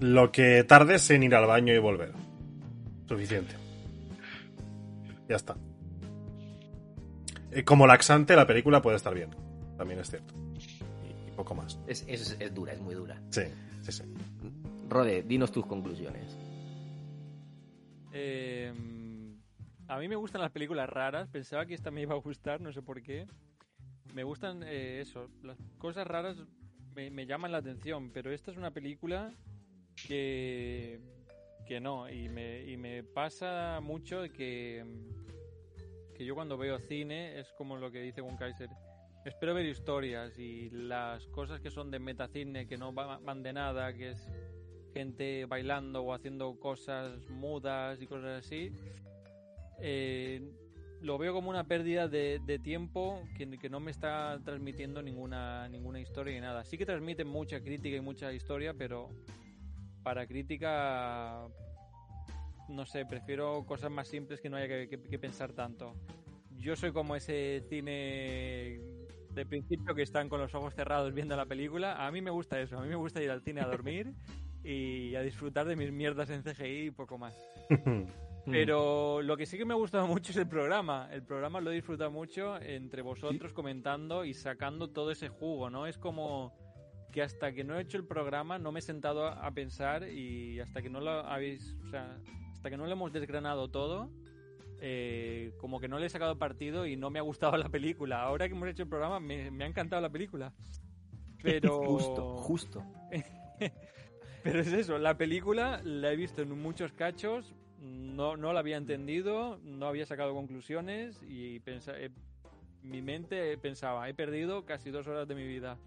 Speaker 4: Lo que tardes en ir al baño y volver. Suficiente. Ya está. Eh, como laxante, la película puede estar bien también es cierto. Y, poco más.
Speaker 2: Es, es, es, dura, es muy dura.
Speaker 4: Sí, sí, sí.
Speaker 2: Rode, dinos tus conclusiones.
Speaker 7: Eh, a mí me gustan las películas raras. Pensaba que esta me iba a gustar, no sé por qué. Me gustan eh, eso. Las cosas raras me, me, llaman la atención, pero esta es una película que, que no. Y me, y me pasa mucho que, que yo cuando veo cine es como lo que dice Gun Kaiser espero ver historias y las cosas que son de metacine, que no van de nada, que es gente bailando o haciendo cosas mudas y cosas así, eh, lo veo como una pérdida de, tiempo que, que, no me está transmitiendo ninguna, ninguna historia ni nada. Sí que transmite mucha crítica y mucha historia, pero para crítica, no sé, prefiero cosas más simples que no haya que pensar tanto. Yo soy como ese cine de principio que están con los ojos cerrados viendo la película. A mí me gusta eso, a mí me gusta ir al cine a dormir y a disfrutar de mis mierdas en CGI y poco más. Pero lo que sí que me ha gustado mucho es el programa. El programa lo he disfrutado mucho entre vosotros comentando y sacando todo ese jugo, ¿no? Es como que hasta que no he hecho el programa no me he sentado a pensar y hasta que no lo habéis, o sea, hasta que no lo hemos desgranado todo, eh, como que no le he sacado partido y no me ha gustado la película. Ahora que hemos hecho el programa, me, ha encantado la película. Pero.
Speaker 2: Justo, justo.
Speaker 7: Pero es eso, la película la he visto en muchos cachos, no, no la había entendido, no había sacado conclusiones y eh, mi mente pensaba, he perdido casi dos horas de mi vida.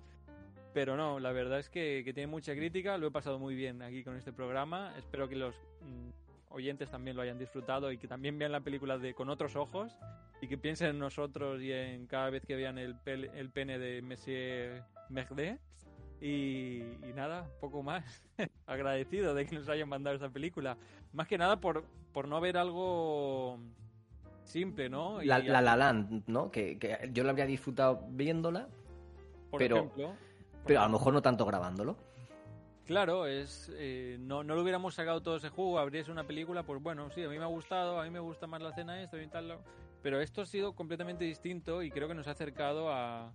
Speaker 7: Pero no, la verdad es que, que tiene mucha crítica, lo he pasado muy bien aquí con este programa. Espero que los mm, oyentes también lo hayan disfrutado y que también vean la película de con otros ojos y que piensen en nosotros y en cada vez que vean el, el pene de Monsieur Merde. Y, nada, poco más. Agradecido de que nos hayan mandado esa película. Más que nada por, por no ver algo simple, ¿no?
Speaker 2: La, la, la Land, ¿no? Que, yo la habría disfrutado viéndola, pero, pero a lo mejor no tanto grabándolo.
Speaker 7: Claro, es eh, no, no lo hubiéramos sacado todo ese jugo, abriese una película, pues bueno, sí, a mí me ha gustado, a mí me gusta más la cena esto y tal, pero esto ha sido completamente distinto y creo que nos ha acercado a,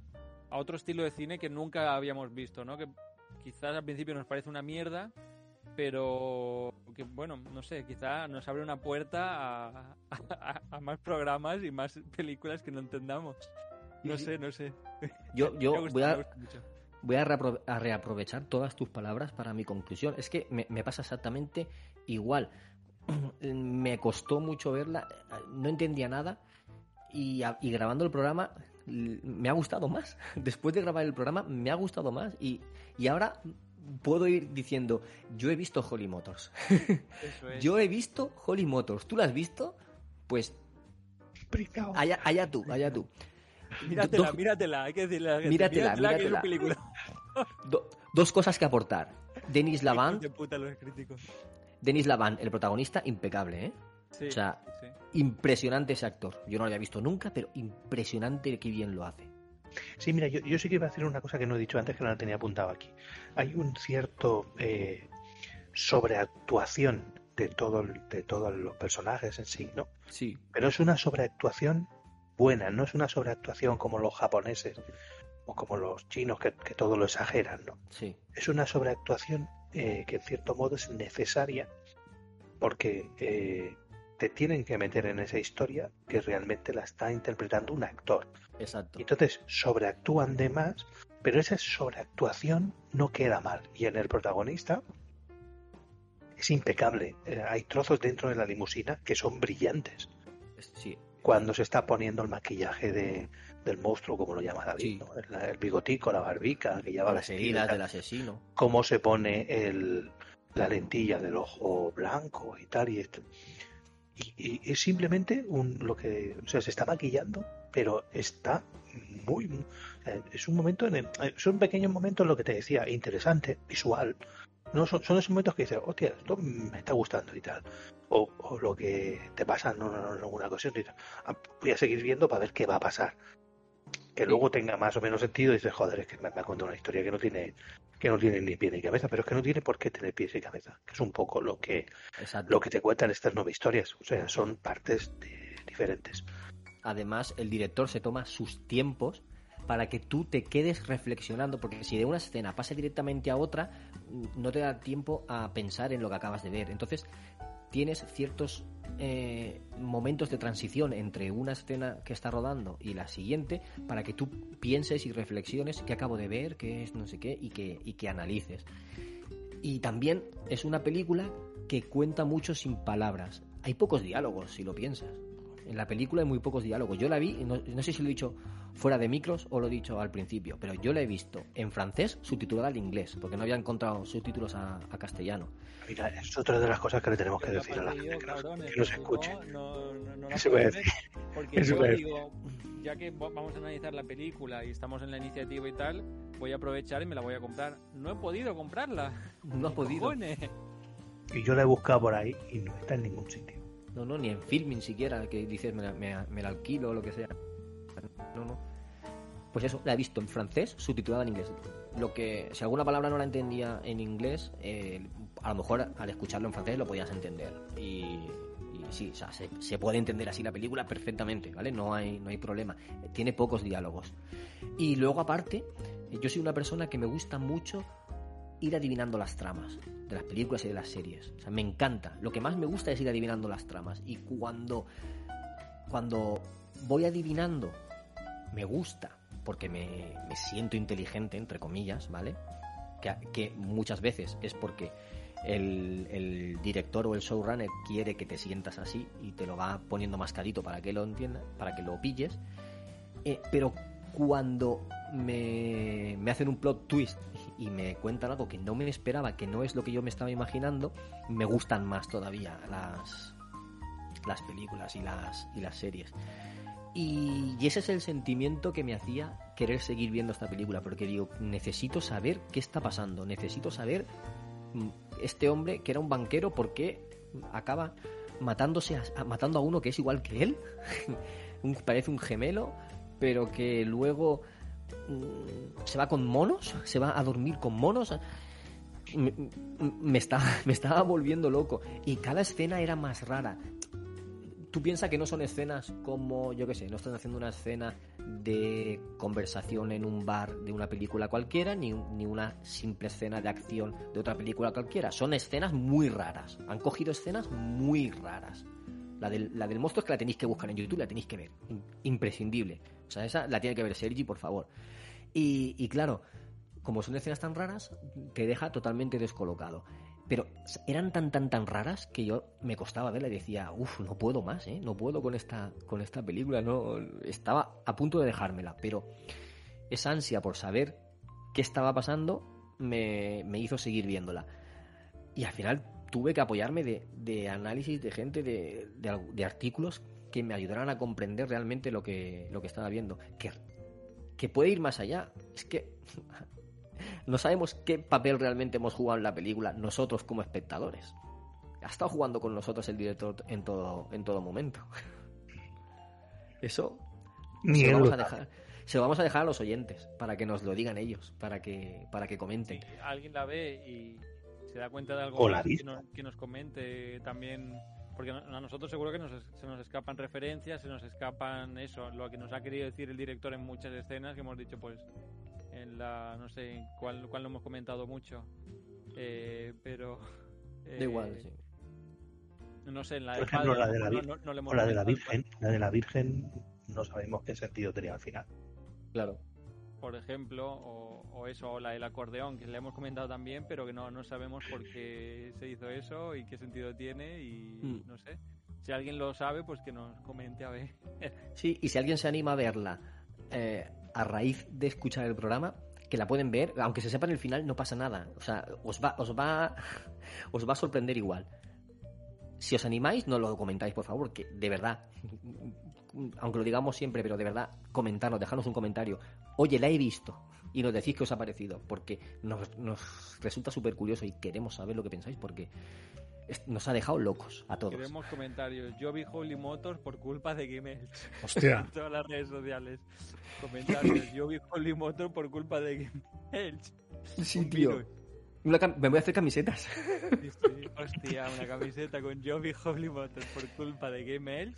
Speaker 7: a otro estilo de cine que nunca habíamos visto, ¿no? Que quizás al principio nos parece una mierda, pero que bueno, no sé, quizás nos abre una puerta a, a, más programas y más películas que no entendamos. No sé, no sé.
Speaker 2: Yo, yo voy a voy a, reaprovechar todas tus palabras para mi conclusión. Es que me, pasa exactamente igual. me costó mucho verla, no entendía nada y, grabando el programa me ha gustado más. Después de grabar el programa me ha gustado más y, ahora puedo ir diciendo, yo he visto Holly Motors. yo he visto Holly Motors. ¿Tú la has visto? Pues allá, allá tú, allá tú.
Speaker 7: Míratela, míratela, hay que decirle.
Speaker 2: Míratela, míratela. dos cosas que aportar. Denis Laván. Denis Laván, el protagonista, impecable, ¿eh? O sea, impresionante ese actor. Yo no lo había visto nunca, pero impresionante que bien lo hace.
Speaker 3: Sí, mira, yo, yo sí que iba a hacer una cosa que no he dicho antes, que no la tenía apuntado aquí. Hay un cierto eh, sobreactuación de, todo, de todos los personajes en sí, ¿no?
Speaker 2: Sí.
Speaker 3: Pero es una sobreactuación buena, no es una sobreactuación como los japoneses o como los chinos que, todo lo exageran, ¿no?
Speaker 2: Sí.
Speaker 3: Es una sobreactuación eh, que en cierto modo es necesaria porque eh, te tienen que meter en esa historia que realmente la está interpretando un actor.
Speaker 2: Exacto.
Speaker 3: Entonces sobreactúan de más, pero esa sobreactuación no queda mal. Y en el protagonista es impecable. Eh, hay trozos dentro de la limusina que son brillantes.
Speaker 2: Sí,
Speaker 3: Cuando se está poniendo el maquillaje de, del monstruo, como lo llama David,
Speaker 2: Sí.
Speaker 3: ¿no? el, el bigotico, la barbica, que lleva
Speaker 2: las heridas del asesino.
Speaker 3: cómo se pone el, la lentilla del ojo blanco y tal y esto. Y, y es simplemente un, lo que, o sea, se está maquillando, pero está muy, es un momento, en el- son pequeños momentos, lo que te decía, interesante, visual. No son, son esos momentos que dices, hostia, esto me está gustando y tal. O, o lo que te pasa en, en alguna ocasión, y dices, "Ah, voy a seguir viendo para ver qué va a pasar. Que luego tenga más o menos sentido y dices, joder, es que me, me ha contado una historia que no tiene que no tiene ni pie ni cabeza, pero es que no tiene por qué tener pies y cabeza, que es un poco lo que
Speaker 2: Exacto.
Speaker 3: lo que te cuentan estas nueve historias, o sea, son partes de- diferentes.
Speaker 2: Además, el director se toma sus tiempos para que tú te quedes reflexionando, porque si de una escena pasa directamente a otra, no te da tiempo a pensar en lo que acabas de ver. Entonces, tienes ciertos eh, momentos de transición entre una escena que está rodando y la siguiente para que tú pienses y reflexiones qué acabo de ver, qué es no sé qué, y que, y que analices. Y también es una película que cuenta mucho sin palabras. Hay pocos diálogos, si lo piensas. En la película hay muy pocos diálogos. Yo la vi, no, no sé si lo he dicho fuera de micros o lo he dicho al principio, pero yo la he visto en francés subtitulada al inglés, porque no había encontrado subtítulos a, a castellano.
Speaker 3: Mira, es otra de las cosas que le tenemos que decir a la gente que nos,
Speaker 7: cabrones,
Speaker 3: que nos
Speaker 7: tú
Speaker 3: escuche.
Speaker 7: No, no, no la
Speaker 3: Eso decir.
Speaker 7: Porque
Speaker 3: Eso
Speaker 7: yo
Speaker 3: decir.
Speaker 7: digo, ya que va- vamos a analizar la película y estamos en la iniciativa y tal, voy a aprovechar y me la voy a comprar. No he podido comprarla.
Speaker 2: No has podido.
Speaker 7: Cojones.
Speaker 3: Y yo la he buscado por ahí y no está en ningún sitio.
Speaker 2: No, no, ni en filming siquiera, que dices me la, me, me la alquilo o lo que sea. No, no. Pues eso, la he visto en francés, subtitulada en inglés. Lo que, si alguna palabra no la entendía en inglés, eh, a lo mejor al escucharlo en francés lo podías entender. Y, sí, o sea, se, se puede entender así la película perfectamente, ¿vale? No hay, no hay problema. Tiene pocos diálogos. Y luego, aparte, yo soy una persona que me gusta mucho ir adivinando las tramas de las películas y de las series. Me encanta. Lo que más me gusta es ir adivinando las tramas. Y cuando, cuando voy adivinando, me gusta, porque me, me siento inteligente, entre comillas, ¿vale? Que, que muchas veces es porque el, el director o el showrunner quiere que te sientas así y te lo va poniendo mascadito para que lo entiendas, para que lo pilles. Eh, pero cuando me, me hacen un plot twist y me cuentan algo que no me esperaba, que no es lo que yo me estaba imaginando, me gustan más todavía las, las películas y las, y las series. Y, ese es el sentimiento que me hacía querer seguir viendo esta película, porque digo, necesito saber qué está pasando, necesito saber mm, este hombre que era un banquero, por qué acaba matándose a- matando a uno que es igual que él, parece un gemelo, pero que luego mm, se va con monos, se va a dormir con monos. Me, me, me estaba volviendo loco. Y cada escena era más rara. Tú piensas que no son escenas como, yo qué sé, no están haciendo una escena de conversación en un bar de una película cualquiera, ni, ni una simple escena de acción de otra película cualquiera. Son escenas muy raras. Han cogido escenas muy raras. La del, la del monstruo es que la tenéis que buscar en YouTube, la tenéis que ver. In- imprescindible. O sea, esa la tiene que ver Sergi, por favor. Y, y claro, como son escenas tan raras, te deja totalmente descolocado. Pero eran tan, tan, tan raras que yo me costaba verla y decía, uff, no puedo más, ¿eh? No puedo con esta, con esta película, no. Estaba a punto de dejármela, pero esa ansia por saber qué estaba pasando me, me hizo seguir viéndola. Y al final tuve que apoyarme de, de análisis de gente, de, de, de artículos que me ayudaran a comprender realmente lo que, lo que estaba viendo. Que, que puede ir más allá. Es que no sabemos qué papel realmente hemos jugado en la película nosotros como espectadores. Ha estado jugando con nosotros el director en todo, en todo momento. Eso
Speaker 3: Ni
Speaker 2: se lo, vamos a dejar, se lo vamos a dejar a los oyentes para que nos lo digan ellos, para que, para que comenten.
Speaker 7: Si alguien la ve y se da cuenta de algo
Speaker 3: O la
Speaker 7: más, que, nos, que nos comente también. Porque a nosotros seguro que nos, se nos escapan referencias, se nos escapan eso, lo que nos ha querido decir el director en muchas escenas que hemos dicho, pues, en la, no sé, en cuál, cuál lo hemos comentado mucho. Eh, pero...
Speaker 2: Da igual,
Speaker 7: eh,
Speaker 2: sí.
Speaker 7: No sé, en la
Speaker 3: Por
Speaker 7: de
Speaker 3: ejemplo,
Speaker 7: Padre,
Speaker 3: la de la,
Speaker 7: no-
Speaker 3: Vir-
Speaker 7: no- no le hemos
Speaker 3: o la de la
Speaker 7: comentado.
Speaker 3: Virgen. La de la Virgen no sabemos qué sentido tenía al final.
Speaker 2: Claro.
Speaker 7: por ejemplo, o, o eso, o la del acordeón, que le hemos comentado también, pero que no, no sabemos por qué se hizo eso y qué sentido tiene y
Speaker 2: Mm.
Speaker 7: no sé. Si alguien lo sabe, pues que nos comente a ver.
Speaker 2: Sí, y si alguien se anima a verla eh, a raíz de escuchar el programa, que la pueden ver, aunque se sepan el final, no pasa nada. O sea, os va, os va, os va a sorprender igual. Si os animáis, no lo comentáis, por favor, que de verdad, aunque lo digamos siempre, pero de verdad, comentarnos, dejarnos un comentario. Oye, la he visto. Y nos decís qué os ha parecido, porque nos, nos resulta súper curioso y queremos saber lo que pensáis, porque nos ha dejado locos a todos.
Speaker 7: Queremos comentarios. Yo vi Holy Motors por culpa de Gmail.
Speaker 4: Hostia.
Speaker 7: en todas las redes sociales. Comentarios. Yo vi Holy Motors por culpa de Gmail.
Speaker 2: Sí,
Speaker 7: Un
Speaker 2: tío.
Speaker 7: virus.
Speaker 2: Una cam- me voy a hacer camisetas.
Speaker 7: Sí, sí. Hostia, una camiseta con Yo vi Holy Motors por culpa de Gmail.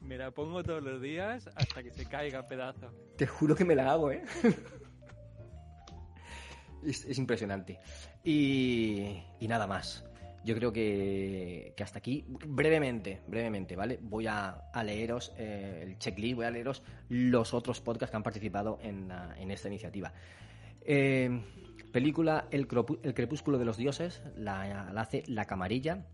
Speaker 7: Me la pongo todos los días hasta que se caiga a pedazos.
Speaker 2: Te juro que me la hago, ¿eh? es, es impresionante. Y, y nada más. Yo creo que, que hasta aquí, brevemente, brevemente, ¿vale? Voy a, leeros eh, el checklist, voy a leeros los otros podcasts que han participado en, la- en esta iniciativa. Eh, película el, El Crepúsculo de los Dioses, la, la hace La Camarilla.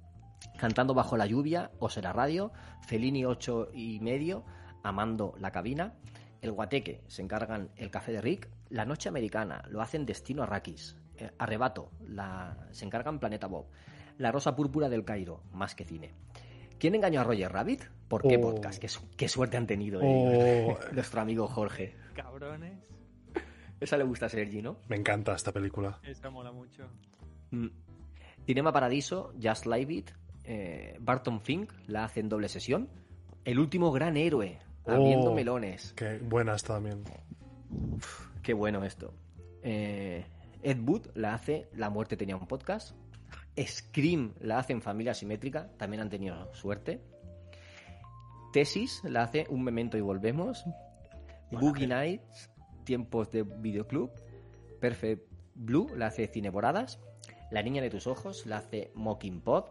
Speaker 2: Cantando bajo la lluvia, Osera Radio, Felini 8 y medio, Amando la cabina, El Guateque, se encargan El Café de Rick, La Noche Americana, lo hacen Destino Arrakis, eh, Arrebato, la, se encargan Planeta Bob, La Rosa Púrpura del Cairo, Más que Cine. ¿Quién engañó a Roger Rabbit? ¿Por qué
Speaker 4: Oh.
Speaker 2: podcast? ¿Qué, su- qué suerte han tenido
Speaker 4: Oh.
Speaker 2: ellos. Nuestro amigo Jorge.
Speaker 7: Cabrones.
Speaker 2: Esa le gusta a Sergi, ¿no?
Speaker 4: Me encanta esta película.
Speaker 7: Esa mola mucho.
Speaker 2: Mm. Cinema Paradiso, Just Live It, eh, Barton Fink la hace en doble sesión. El último gran héroe, abriendo
Speaker 4: Oh.
Speaker 2: melones.
Speaker 4: Qué buena está también.
Speaker 2: Qué bueno esto. Eh, Ed Wood la hace La muerte tenía un podcast. Scream la hace en Familia Simétrica, también han tenido suerte. Tesis la hace Un Memento y Volvemos. Boogie Nights, Tiempos de Videoclub. Perfect Blue la hace Cineboradas. La Niña de tus Ojos la hace Mocking Pod.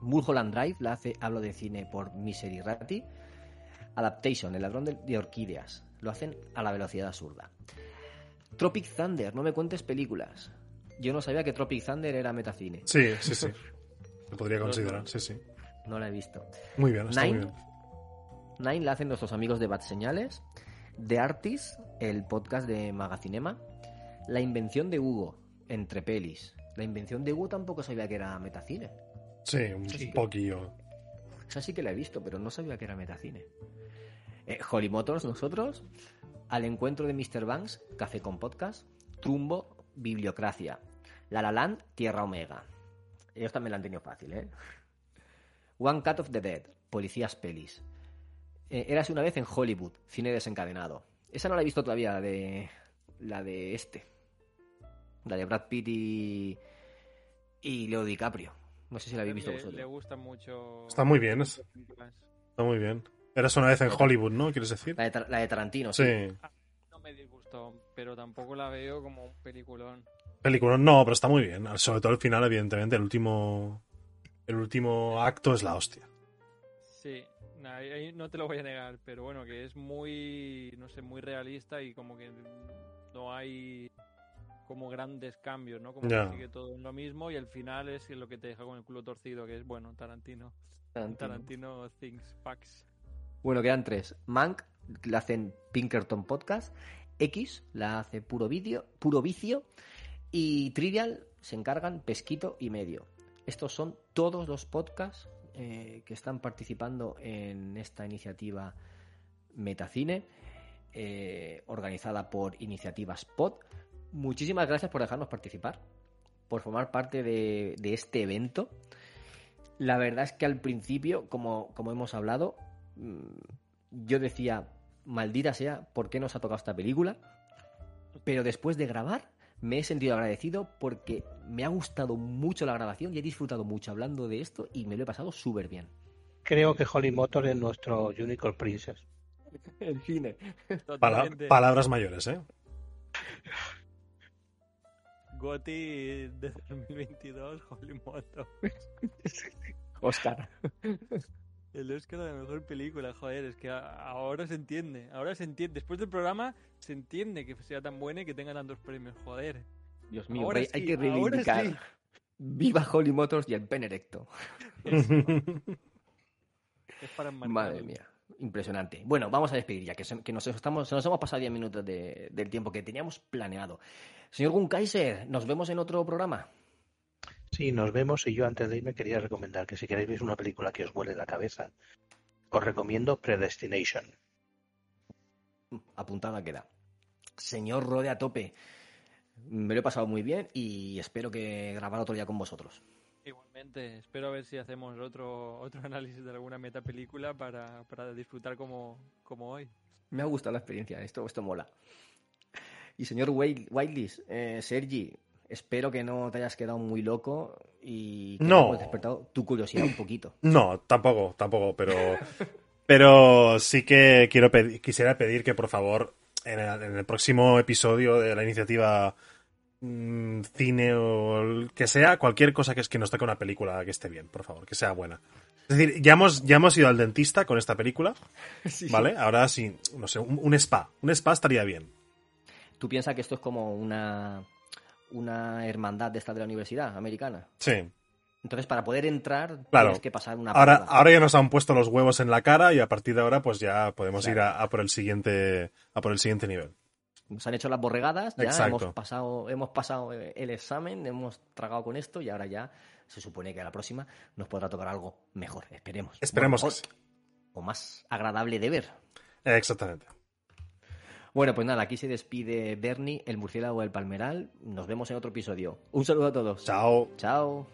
Speaker 2: Mulholland Drive la hace Hablo de Cine por Misery Ratti. Adaptation, El ladrón de, de orquídeas. Lo hacen a la velocidad absurda. Tropic Thunder, no me cuentes películas. Yo no sabía que Tropic Thunder era metacine.
Speaker 4: Sí, sí, sí. Se podría considerar, sí, sí.
Speaker 2: No la he visto.
Speaker 4: Muy bien, está muy
Speaker 2: Nine.
Speaker 4: bien.
Speaker 2: Nine la hacen nuestros amigos de Bad Señales. The Artist, el podcast de Magacinema. La invención de Hugo, entre pelis. La invención de Hugo tampoco sabía que era metacine.
Speaker 4: Sí, un
Speaker 3: Sí.
Speaker 4: poquillo.
Speaker 2: Esa sí que la he visto, pero no sabía que era metacine. Eh, Holly Motors, nosotros. Al encuentro de Mr. Banks, Café con Podcast. Trumbo, Bibliocracia. La La Land, Tierra Omega. Ellos también la han tenido fácil, ¿eh? One Cut of the Dead, Policías Pelis. Eh, Érase una vez en Hollywood, cine desencadenado. Esa no la he visto todavía, la de. La de este. La de Brad Pitt y. Y Leo DiCaprio. No sé si la habéis visto
Speaker 7: le,
Speaker 2: vosotros.
Speaker 7: le gusta mucho.
Speaker 4: Está muy bien, es- Está muy bien. Eras una vez en Hollywood, ¿no? ¿Quieres decir?
Speaker 2: La de, Tar- la de Tarantino,
Speaker 4: Sí.
Speaker 7: No me pero tampoco la veo como un peliculón.
Speaker 4: Película, no, pero está muy bien. Sobre todo el final, evidentemente. El último. El último acto es la hostia.
Speaker 7: Sí, ahí- no te lo voy a negar, pero bueno, que es muy, no sé, muy realista y como que no hay como grandes cambios, ¿no? Como que sigue todo en lo mismo y el final es lo que te deja con el culo torcido, que es, bueno, Tarantino.
Speaker 2: Tarantino.
Speaker 7: Tarantino Things Packs.
Speaker 2: Bueno, quedan tres. Mank la hacen Pinkerton Podcast. X la hace Puro Vídeo, Puro Vicio. Y Trivial se encargan Pesquito y Medio. Estos son todos los podcasts eh, que están participando en esta iniciativa Metacine, eh, organizada por Iniciativas Pod. Muchísimas gracias por dejarnos participar, por formar parte de, este evento. La verdad es que al principio, como, como hemos hablado, mm, yo decía, maldita sea, ¿por qué nos ha tocado esta película? Pero después de grabar, me he sentido agradecido porque me ha gustado mucho la grabación y he disfrutado mucho hablando de esto y me lo he pasado súper bien.
Speaker 3: Creo que Holly Motor es nuestro Unicorn Princess.
Speaker 2: El cine.
Speaker 4: Pala- palabras mayores, ¿eh?
Speaker 7: Goti de 2022, Holy Moto.
Speaker 2: Oscar.
Speaker 7: El Oscar de la mejor película, joder, es que a- ahora se entiende, ahora se entiende. Después del programa se entiende que sea tan buena y que tenga tantos premios, joder.
Speaker 2: Dios mío,
Speaker 7: Ahora
Speaker 2: hay,
Speaker 7: sí,
Speaker 2: que reivindicar.
Speaker 7: sí.
Speaker 2: Viva Holly Motors y el pen erecto.
Speaker 7: Es para.
Speaker 2: Madre mía, impresionante. Bueno, vamos a despedir ya, que, se, que nos, estamos, se nos hemos pasado 10 minutos de- del tiempo que teníamos planeado. Señor Gunkaiser, nos vemos en otro programa.
Speaker 3: Sí, nos vemos y yo antes de irme quería recomendar que si queréis ver una película que os huele la cabeza, os recomiendo Predestination.
Speaker 2: Apuntada queda. Señor Rode a tope, me lo he pasado muy bien y espero que grabar otro día con vosotros.
Speaker 7: Igualmente, espero a ver si hacemos otro, otro análisis de alguna metapelícula para, para disfrutar como, como hoy.
Speaker 2: Me ha gustado la experiencia, esto, esto mola. Y señor Wild- Wildlis, eh, Sergi, espero que no te hayas quedado muy loco y que
Speaker 4: No.
Speaker 2: hayamos despertado tu curiosidad un poquito.
Speaker 4: No, tampoco, tampoco, pero. Pero sí que quiero quisiera pedir que por favor en el, en el próximo episodio de la iniciativa mm, cine o el que sea, cualquier cosa que es que nos toque una película que esté bien, por favor, que sea buena. Es decir, ya hemos, ya hemos ido al dentista con esta película,
Speaker 2: sí.
Speaker 4: ¿vale? Ahora sí, no sé, un, un spa. Un spa estaría bien.
Speaker 2: ¿Tú piensas que esto es como una, una hermandad de esta de la universidad americana?
Speaker 4: Sí.
Speaker 2: Entonces, para poder entrar,
Speaker 4: Claro.
Speaker 2: tienes que pasar una
Speaker 4: Ahora,
Speaker 2: prueba.
Speaker 4: ahora ya nos han puesto los huevos en la cara y a partir de ahora pues ya podemos
Speaker 2: Claro.
Speaker 4: ir a, a por el siguiente a por el siguiente nivel.
Speaker 2: Nos han hecho las borregadas, ya
Speaker 4: Exacto.
Speaker 2: hemos pasado, hemos pasado eh, el examen, hemos tragado con esto y ahora ya se supone que a la próxima nos podrá tocar algo mejor, esperemos.
Speaker 4: Esperemos
Speaker 2: Bueno, o, más agradable de ver.
Speaker 4: Exactamente.
Speaker 2: Bueno, pues nada, aquí se despide Bernie, el murciélago del palmeral. Nos vemos en otro episodio. Un saludo a todos.
Speaker 4: Chao.
Speaker 2: Chao.